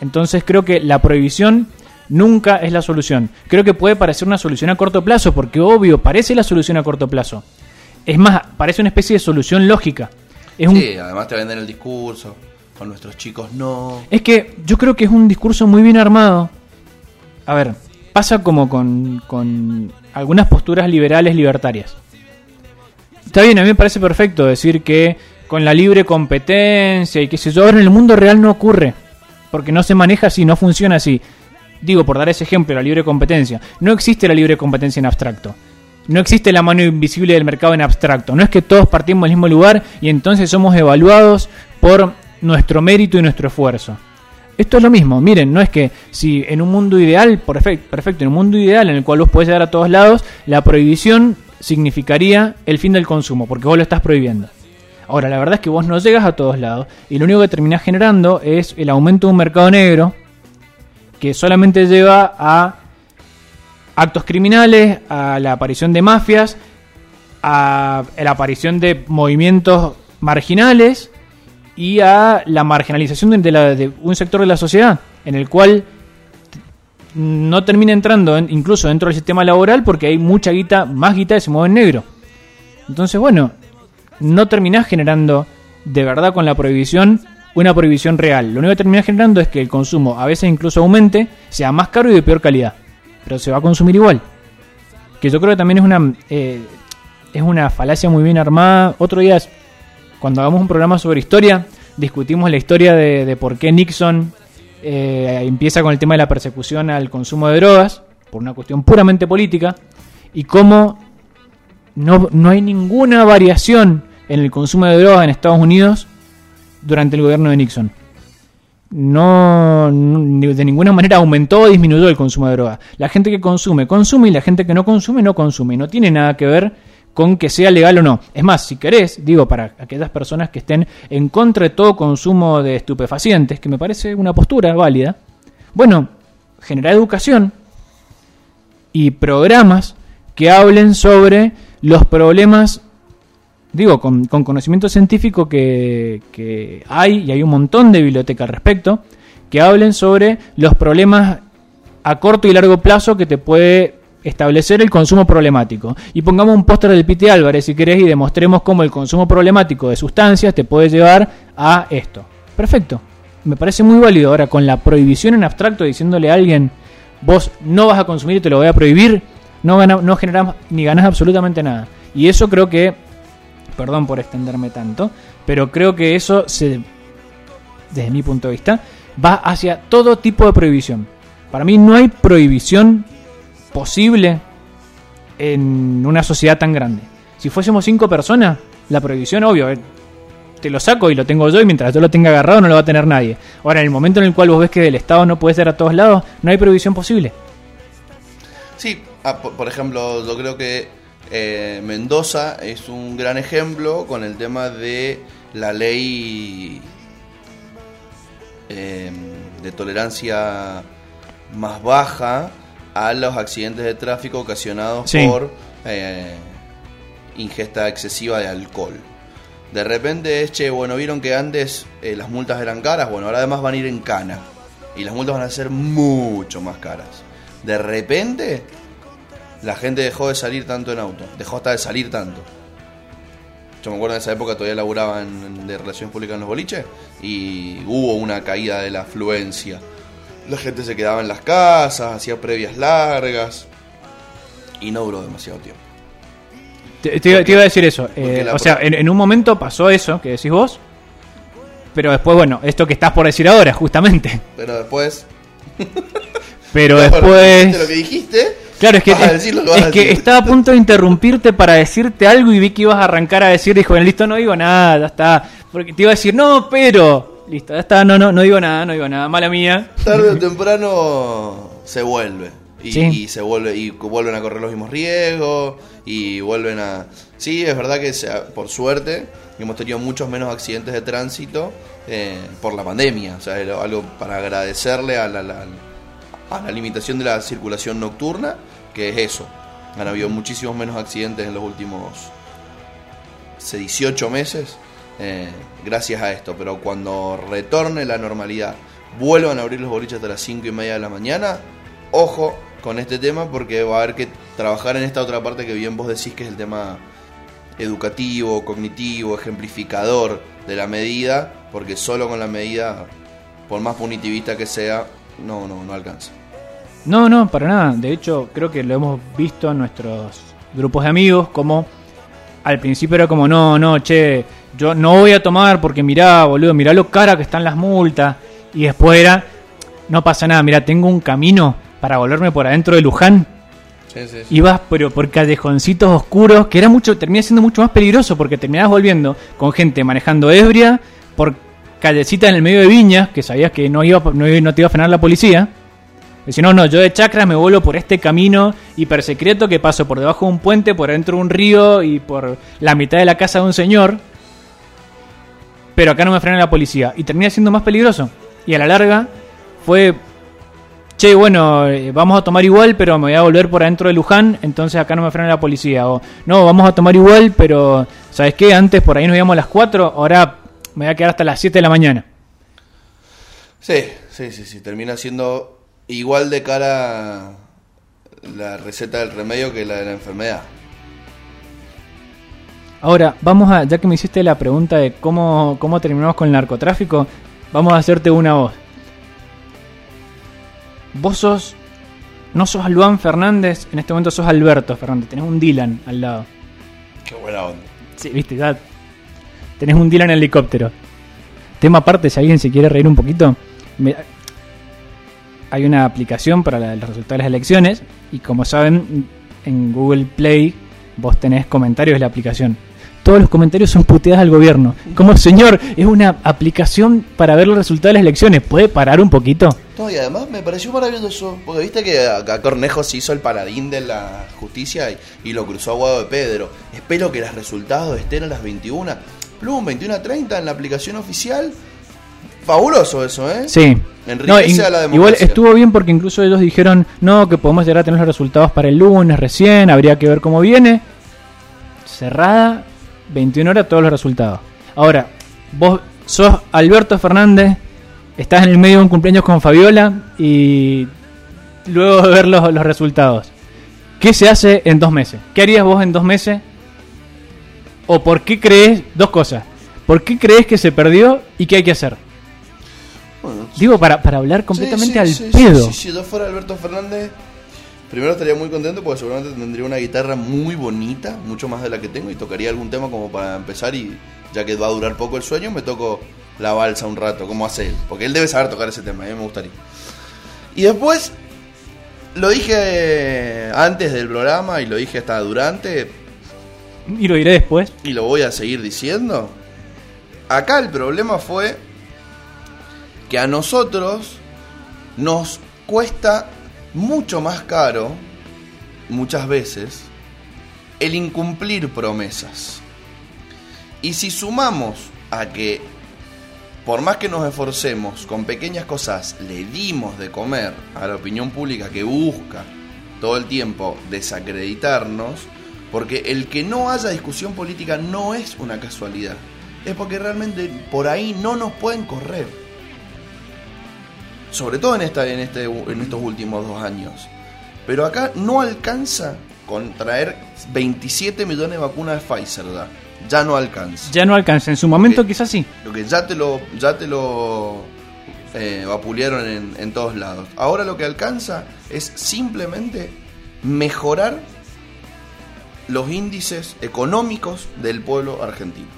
Speaker 3: Entonces creo que la prohibición nunca es la solución. Creo que puede parecer una solución a corto plazo, porque obvio, parece la solución a corto plazo. Es más, parece una especie de solución lógica. Es, un-
Speaker 2: Sí, además te venden el discurso. Con nuestros chicos no.
Speaker 3: es que yo creo que es un discurso muy bien armado. A ver, pasa como con, con algunas posturas liberales libertarias. Está bien, a mí me parece perfecto decir que con la libre competencia y qué sé yo, ahora en el mundo real no ocurre. Porque no se maneja así, no funciona así. Digo, por dar ese ejemplo, la libre competencia. No existe la libre competencia en abstracto. No existe la mano invisible del mercado en abstracto. No es que todos partimos del mismo lugar y entonces somos evaluados por nuestro mérito y nuestro esfuerzo. Esto es lo mismo, miren, no es que si en un mundo ideal, perfecto, perfecto, en un mundo ideal en el cual vos podés llegar a todos lados, la prohibición significaría el fin del consumo, porque vos lo estás prohibiendo. Ahora, la verdad es que vos no llegas a todos lados y lo único que terminás generando es el aumento de un mercado negro que solamente lleva a actos criminales, a la aparición de mafias, a la aparición de movimientos marginales y a la marginalización de, la- de un sector de la sociedad en el cual no termina entrando en- incluso dentro del sistema laboral porque hay mucha guita, más guita que se mueve en negro. Entonces, bueno, no terminás generando de verdad con la prohibición una prohibición real. Lo único que terminás generando es que el consumo a veces incluso aumente, sea más caro y de peor calidad. Pero se va a consumir igual. Que yo creo que también es una, eh, es una falacia muy bien armada. Otro día, cuando hagamos un programa sobre historia, discutimos la historia de, de por qué Nixon eh, empieza con el tema de la persecución al consumo de drogas, por una cuestión puramente política, y cómo no, no hay ninguna variación en el consumo de drogas en Estados Unidos durante el gobierno de Nixon. No, de ninguna manera aumentó o disminuyó el consumo de drogas. La gente que consume, consume y la gente que no consume, no consume. No tiene nada que ver con que sea legal o no. Es más, si querés, digo, para aquellas personas que estén en contra de todo consumo de estupefacientes, que me parece una postura válida, bueno, generar educación y programas que hablen sobre los problemas, digo, con, con conocimiento científico que, hay, y hay un montón de bibliotecas al respecto, que hablen sobre los problemas a corto y largo plazo que te puede establecer el consumo problemático. Y pongamos un póster del Pite Álvarez, si querés, y demostremos cómo el consumo problemático de sustancias te puede llevar a esto. Perfecto. Me parece muy válido ahora con la prohibición en abstracto diciéndole a alguien, vos no vas a consumir y te lo voy a prohibir, no, gana, no generás ni ganás absolutamente nada. Y eso creo que, perdón por extenderme tanto, pero creo que eso, se, desde mi punto de vista, va hacia todo tipo de prohibición. Para mí no hay prohibición posible en una sociedad tan grande. Si fuésemos cinco personas, la prohibición, obvio, eh, te lo saco y lo tengo yo y mientras yo lo tenga agarrado no lo va a tener nadie. Ahora, en el momento en el cual vos ves que del Estado no puede ser a todos lados, no hay prohibición posible.
Speaker 2: Sí, ah, por, por ejemplo, yo creo que eh, Mendoza es un gran ejemplo con el tema de la ley eh, de tolerancia más baja a los accidentes de tráfico ocasionados
Speaker 3: Sí.
Speaker 2: por eh, ingesta excesiva de alcohol. De repente es, che, bueno, vieron que antes eh, las multas eran caras, bueno, ahora además van a ir en cana. Y las multas van a ser mucho más caras. De repente, la gente dejó de salir tanto en auto, dejó hasta de salir tanto. Yo me acuerdo en esa época todavía laburaba en, de relaciones públicas en los boliches y hubo una caída de la afluencia. La gente se quedaba en las casas, hacía previas largas y no duró demasiado tiempo.
Speaker 3: Te, te iba- te iba a decir eso. eh, o sea, en, en un momento pasó eso que decís vos, pero después, bueno, esto que estás por decir ahora, justamente.
Speaker 2: Pero después...
Speaker 3: Pero
Speaker 2: dijiste lo que
Speaker 3: después...
Speaker 2: dijiste
Speaker 3: Claro, es que, es,
Speaker 2: que
Speaker 3: es estaba a punto de interrumpirte para decirte algo y vi que ibas a arrancar a decir, dijo, listo, no digo nada, ya está. Porque te iba a decir, no, pero. Listo, ya está, no, no, no digo nada, no digo nada, mala mía.
Speaker 2: Tarde o temprano se vuelve. Y,
Speaker 3: Sí.
Speaker 2: y se vuelve y vuelven a correr los mismos riesgos y vuelven a sí es verdad que se- por suerte hemos tenido muchos menos accidentes de tránsito eh, por la pandemia o sea algo para agradecerle a la, la- a la limitación de la circulación nocturna que es eso han habido muchísimos menos accidentes en los últimos hace 18 meses eh, gracias a esto. Pero cuando retorne la normalidad, vuelvan a abrir los boliches hasta las 5 y media de la mañana, ojo con este tema porque va a haber que trabajar en esta otra parte que bien vos decís que es el tema educativo, cognitivo, ejemplificador de la medida, porque solo con la medida, por más punitivista que sea, no, no, no alcanza.
Speaker 3: No, no, para nada. De hecho, creo que lo hemos visto en nuestros grupos de amigos, como al principio era como, no, no, che, yo no voy a tomar porque mirá, boludo, mirá lo cara que están las multas. Y después era, no pasa nada, mirá, tengo un camino para volverme por adentro de Luján.
Speaker 2: Sí, sí, sí.
Speaker 3: Ibas pero por callejoncitos oscuros, que era mucho, termina siendo mucho más peligroso porque terminabas volviendo con gente manejando ebria por callecitas en el medio de viñas, que sabías que no iba no, iba- no te iba a frenar la policía. Decía, no, no, yo de chacras me vuelo por este camino hipersecreto que paso por debajo de un puente, por dentro de un río y por la mitad de la casa de un señor. Pero acá no me frena la policía. Y termina siendo más peligroso. Y a la larga fue che, bueno, eh, vamos a tomar igual, pero me voy a volver por adentro de Luján, entonces acá no me frena la policía. O, no, vamos a tomar igual, pero, ¿sabes qué? Antes por ahí nos íbamos a las 4, ahora me voy a quedar hasta las 7 de la mañana.
Speaker 2: Sí, sí, sí, sí. Termina siendo igual de cara la receta del remedio que la de la enfermedad.
Speaker 3: Ahora, vamos a, ya que me hiciste la pregunta de cómo, cómo terminamos con el narcotráfico, vamos a hacerte una voz. Vos sos, no sos Luan Fernández, en este momento sos Alberto Fernández, tenés un Dylan al lado.
Speaker 2: Qué buena onda.
Speaker 3: Sí, viste, ya. Tenés un Dylan en helicóptero. Tema aparte, si alguien se quiere reír un poquito, me- hay una aplicación para la- los resultados de las elecciones y como saben, en Google Play vos tenés comentarios de la aplicación. Todos los comentarios son puteadas al gobierno. Como, señor, es una aplicación para ver los resultados de las elecciones. ¿Puede parar un poquito?
Speaker 2: No, y además me pareció maravilloso, porque viste que acá Cornejo se hizo el paladín de la justicia y, y lo cruzó a Guado de Pedro. Espero que los resultados estén a las 21. Plum, 21 a 30 en la aplicación oficial. Fabuloso eso, ¿eh?
Speaker 3: Sí.
Speaker 2: Enriquece a la
Speaker 3: igual
Speaker 2: democracia.
Speaker 3: estuvo bien porque incluso ellos dijeron, no, que podemos llegar a tener los resultados para el lunes recién, habría que ver cómo viene. Cerrada, 21 horas todos los resultados. Ahora, vos sos Alberto Fernández, estás en el medio de un cumpleaños con Fabiola y luego de ver los, los resultados. ¿Qué se hace en dos meses? ¿Qué harías vos en dos meses? ¿O por qué crees, dos cosas, por qué crees que se perdió y qué hay que hacer?
Speaker 2: Bueno,
Speaker 3: Digo, para, para hablar completamente
Speaker 2: Sí,
Speaker 3: al
Speaker 2: sí,
Speaker 3: pedo.
Speaker 2: si yo fuera Alberto Fernández, primero estaría muy contento porque seguramente tendría una guitarra muy bonita, mucho más de la que tengo, y tocaría algún tema como para empezar. Y ya que va a durar poco el sueño, me toco la balsa un rato, como hace él, porque él debe saber tocar ese tema, a mí me gustaría. Y después, lo dije antes del programa y lo dije hasta durante,
Speaker 3: Y lo diré después.
Speaker 2: y lo voy a seguir diciendo. Acá el problema fue que a nosotros nos cuesta mucho más caro, muchas veces, el incumplir promesas. Y si sumamos a que, por más que nos esforcemos, con pequeñas cosas le dimos de comer a la opinión pública que busca todo el tiempo desacreditarnos, porque el que no haya discusión política no es una casualidad, es porque realmente por ahí no nos pueden correr. Sobre todo en, esta, en, este, en estos últimos dos años. Pero acá no alcanza con traer 27 millones de vacunas de Pfizer. Ya, ya no alcanza.
Speaker 3: Ya no alcanza. En su momento quizás sí.
Speaker 2: Lo que ya te lo, ya te lo eh, vapulearon en, en todos lados. Ahora lo que alcanza es simplemente mejorar los índices económicos del pueblo argentino.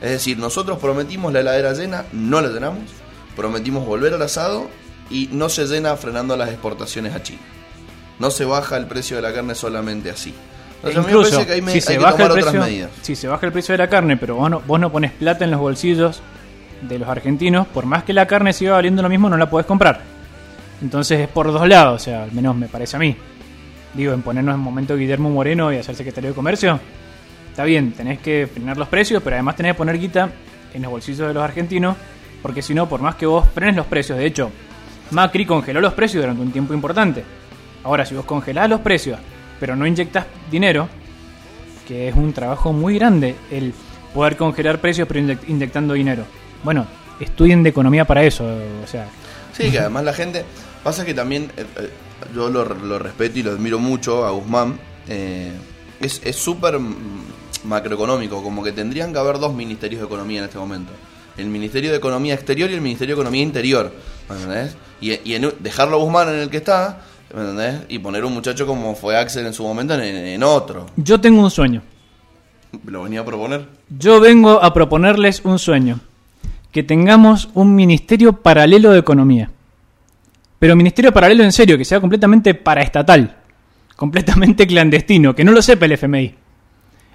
Speaker 2: Es decir, nosotros prometimos la heladera llena, no la llenamos. Prometimos volver al asado y no se llena frenando las exportaciones a China. No se baja el precio de la carne solamente así. Entonces, a mí me
Speaker 3: Incluso,
Speaker 2: parece que ahí me-
Speaker 3: si,
Speaker 2: hay
Speaker 3: se
Speaker 2: que
Speaker 3: baja el precio,
Speaker 2: otras medidas.
Speaker 3: si se baja el precio de la carne, pero vos no, vos no pones plata en los bolsillos de los argentinos, por más que la carne siga valiendo lo mismo, no la podés comprar. Entonces es por dos lados, o sea, al menos me parece a mí. Digo, en ponernos en momento Guillermo Moreno y hacer secretario de comercio, está bien, tenés que frenar los precios, pero además tenés que poner guita en los bolsillos de los argentinos, porque si no, por más que vos frenes los precios, de hecho, Macri congeló los precios durante un tiempo importante. Ahora, si vos congelás los precios, pero no inyectas dinero, que es un trabajo muy grande el poder congelar precios pero inyec- inyectando dinero. Bueno, estudien de economía para eso, o sea,
Speaker 2: Sí, que además la gente. Pasa que también eh, eh, yo lo, respeto y lo admiro mucho a Guzmán. eh, es súper macroeconómico, como que tendrían que haber dos ministerios de economía en este momento: el Ministerio de Economía Exterior y el Ministerio de Economía Interior. ¿Me entendés? Y, y en- dejarlo a Guzmán en el que está, ¿me entendés? Y poner un muchacho como fue Axel en su momento en, en otro.
Speaker 3: yo tengo un sueño.
Speaker 2: Lo venía a proponer.
Speaker 3: Yo vengo a proponerles un sueño. Que tengamos un ministerio paralelo de economía. Pero ministerio paralelo en serio, que sea completamente paraestatal. Completamente clandestino, que no lo sepa el FMI.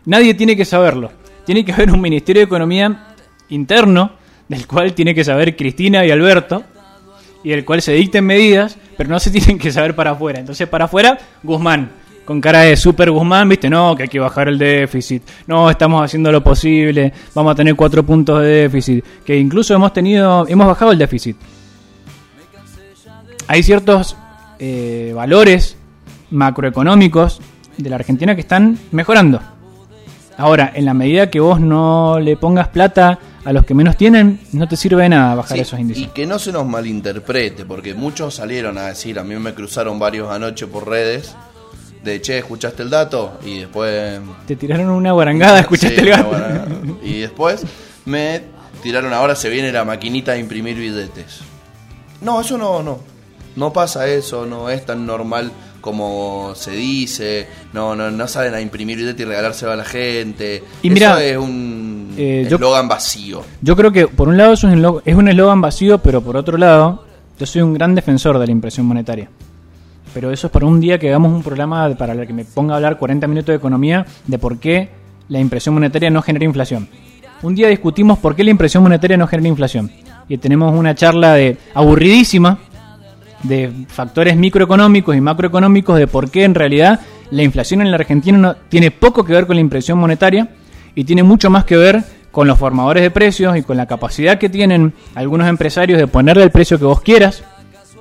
Speaker 3: Nadie tiene que saberlo. Tiene que haber un ministerio de economía interno, del cual tiene que saber Cristina y Alberto, y del cual se dicten medidas, pero no se tienen que saber para afuera. Entonces, para afuera, Guzmán, con cara de super Guzmán, viste, no, que hay que bajar el déficit, no, estamos haciendo lo posible, vamos a tener cuatro puntos de déficit, que incluso hemos tenido, hemos bajado el déficit. Hay ciertos eh, valores macroeconómicos de la Argentina que están mejorando. Ahora, en la medida que vos no le pongas plata a los que menos tienen, no te sirve de nada bajar
Speaker 2: Sí,
Speaker 3: esos índices.
Speaker 2: Y que no se nos malinterprete, porque muchos salieron a decir, a mí me cruzaron varios anoche por redes, de che, ¿escuchaste el dato? Y después...
Speaker 3: Te tiraron una guarangada, escuchaste
Speaker 2: Sí,
Speaker 3: el
Speaker 2: buena- Y después me tiraron, ahora se viene la maquinita de imprimir billetes. No, eso no, no. No pasa eso, no es tan normal como se dice. No, no, no saben a imprimir billetes y regalárselo a la gente.
Speaker 3: Y mira,
Speaker 2: eso es un
Speaker 3: eh, yo-
Speaker 2: eslogan vacío.
Speaker 3: Yo creo que por un lado es un es un eslogan vacío, pero por otro lado, yo soy un gran defensor de la impresión monetaria. Pero eso es para un día que hagamos un programa para el que me ponga a hablar 40 minutos de economía de por qué la impresión monetaria no genera inflación. Un día discutimos por qué la impresión monetaria no genera inflación. Y tenemos una charla de aburridísima de factores microeconómicos y macroeconómicos de por qué en realidad la inflación en la Argentina no, tiene poco que ver con la impresión monetaria y tiene mucho más que ver con los formadores de precios y con la capacidad que tienen algunos empresarios de ponerle el precio que vos quieras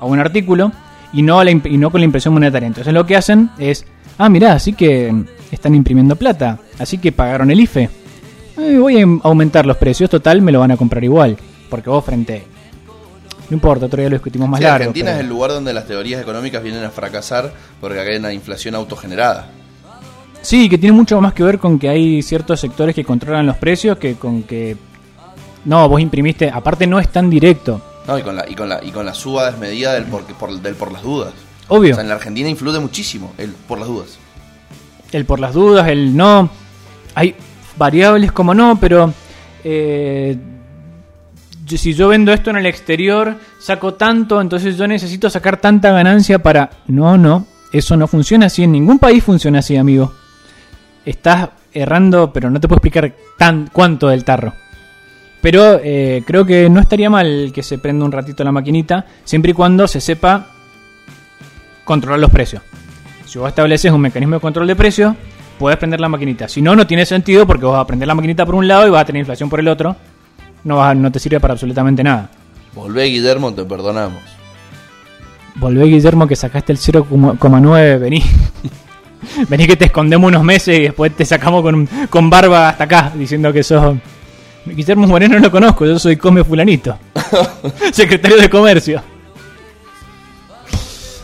Speaker 3: a un artículo y no, a la y no con la impresión monetaria. Entonces lo que hacen es, ah, mirá, así que están imprimiendo plata, así que pagaron el IFE. Eh, voy a aumentar los precios, total, me lo van a comprar igual, porque vos frente... No importa, otro día lo discutimos más
Speaker 2: Sí,
Speaker 3: largo.
Speaker 2: Argentina
Speaker 3: pero-
Speaker 2: es el lugar donde las teorías económicas vienen a fracasar porque acá hay una inflación autogenerada.
Speaker 3: Sí, que tiene mucho más que ver con que hay ciertos sectores que controlan los precios que con que... No, vos imprimiste, aparte no es tan directo.
Speaker 2: No, y con la, y con la, y con la suba desmedida del por, por, del por las dudas.
Speaker 3: Obvio.
Speaker 2: O sea, en la Argentina influye muchísimo el por las dudas.
Speaker 3: El por las dudas, el no. Hay variables como no, pero eh, si yo vendo esto en el exterior, saco tanto, entonces yo necesito sacar tanta ganancia para... No, no, eso no funciona así. En ningún país funciona así, amigo. Estás errando, pero no te puedo explicar tan cuánto del tarro. Pero eh, creo que no estaría mal que se prenda un ratito la maquinita, siempre y cuando se sepa controlar los precios. Si vos estableces un mecanismo de control de precios, puedes prender la maquinita. Si no, no tiene sentido porque vos vas a prender la maquinita por un lado y vas a tener inflación por el otro. No, vas a- no te sirve para absolutamente nada.
Speaker 2: Volvé, Guillermo, te perdonamos.
Speaker 3: Volvé, Guillermo, que sacaste el 0,9. Vení. Vení que te escondemos unos meses y después te sacamos con, con barba hasta acá, diciendo que sos... Guillermo Moreno no lo conozco, yo soy Come Fulanito. Secretario de Comercio.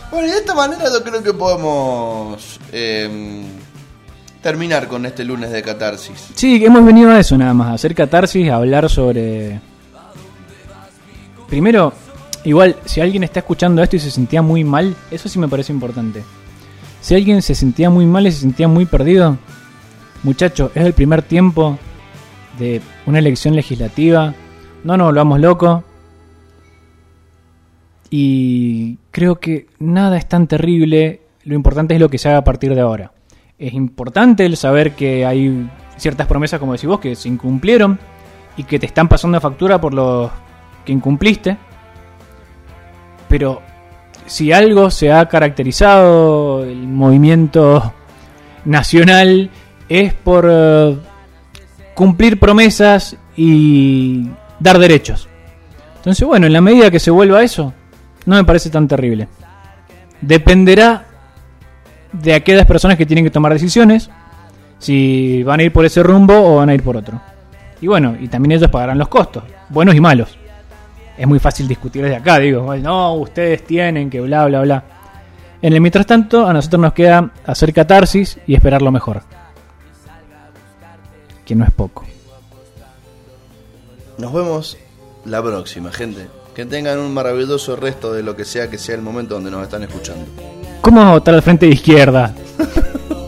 Speaker 2: Bueno, y de esta manera yo creo que podemos eh, terminar con este lunes de catarsis.
Speaker 3: Sí, hemos venido a eso nada más, a hacer catarsis, a hablar sobre... Primero, igual, si alguien está escuchando esto y se sentía muy mal, eso sí me parece importante. Si alguien se sentía muy mal y se sentía muy perdido, muchacho, es el primer tiempo de una elección legislativa, no nos volvamos locos. Y creo que nada es tan terrible lo importante es lo que se haga a partir de ahora. Es importante el saber que hay ciertas promesas, como decís vos, que se incumplieron y que te están pasando factura por lo que incumpliste. Pero si algo se ha caracterizado el movimiento nacional es por eh, cumplir promesas y dar derechos. Entonces, bueno, en la medida que se vuelva eso, no me parece tan terrible. Dependerá de aquellas personas que tienen que tomar decisiones, si van a ir por ese rumbo o van a ir por otro. Y bueno, y también ellos pagarán los costos, buenos y malos. Es muy fácil discutir desde acá, digo, no, ustedes tienen que bla, bla, bla. En el mientras tanto, a nosotros nos queda hacer catarsis y esperar lo mejor. Que no es poco.
Speaker 2: Nos vemos la próxima, gente. Que tengan un maravilloso resto de lo que sea que sea el momento donde nos están escuchando.
Speaker 3: ¿Cómo votar al frente de izquierda?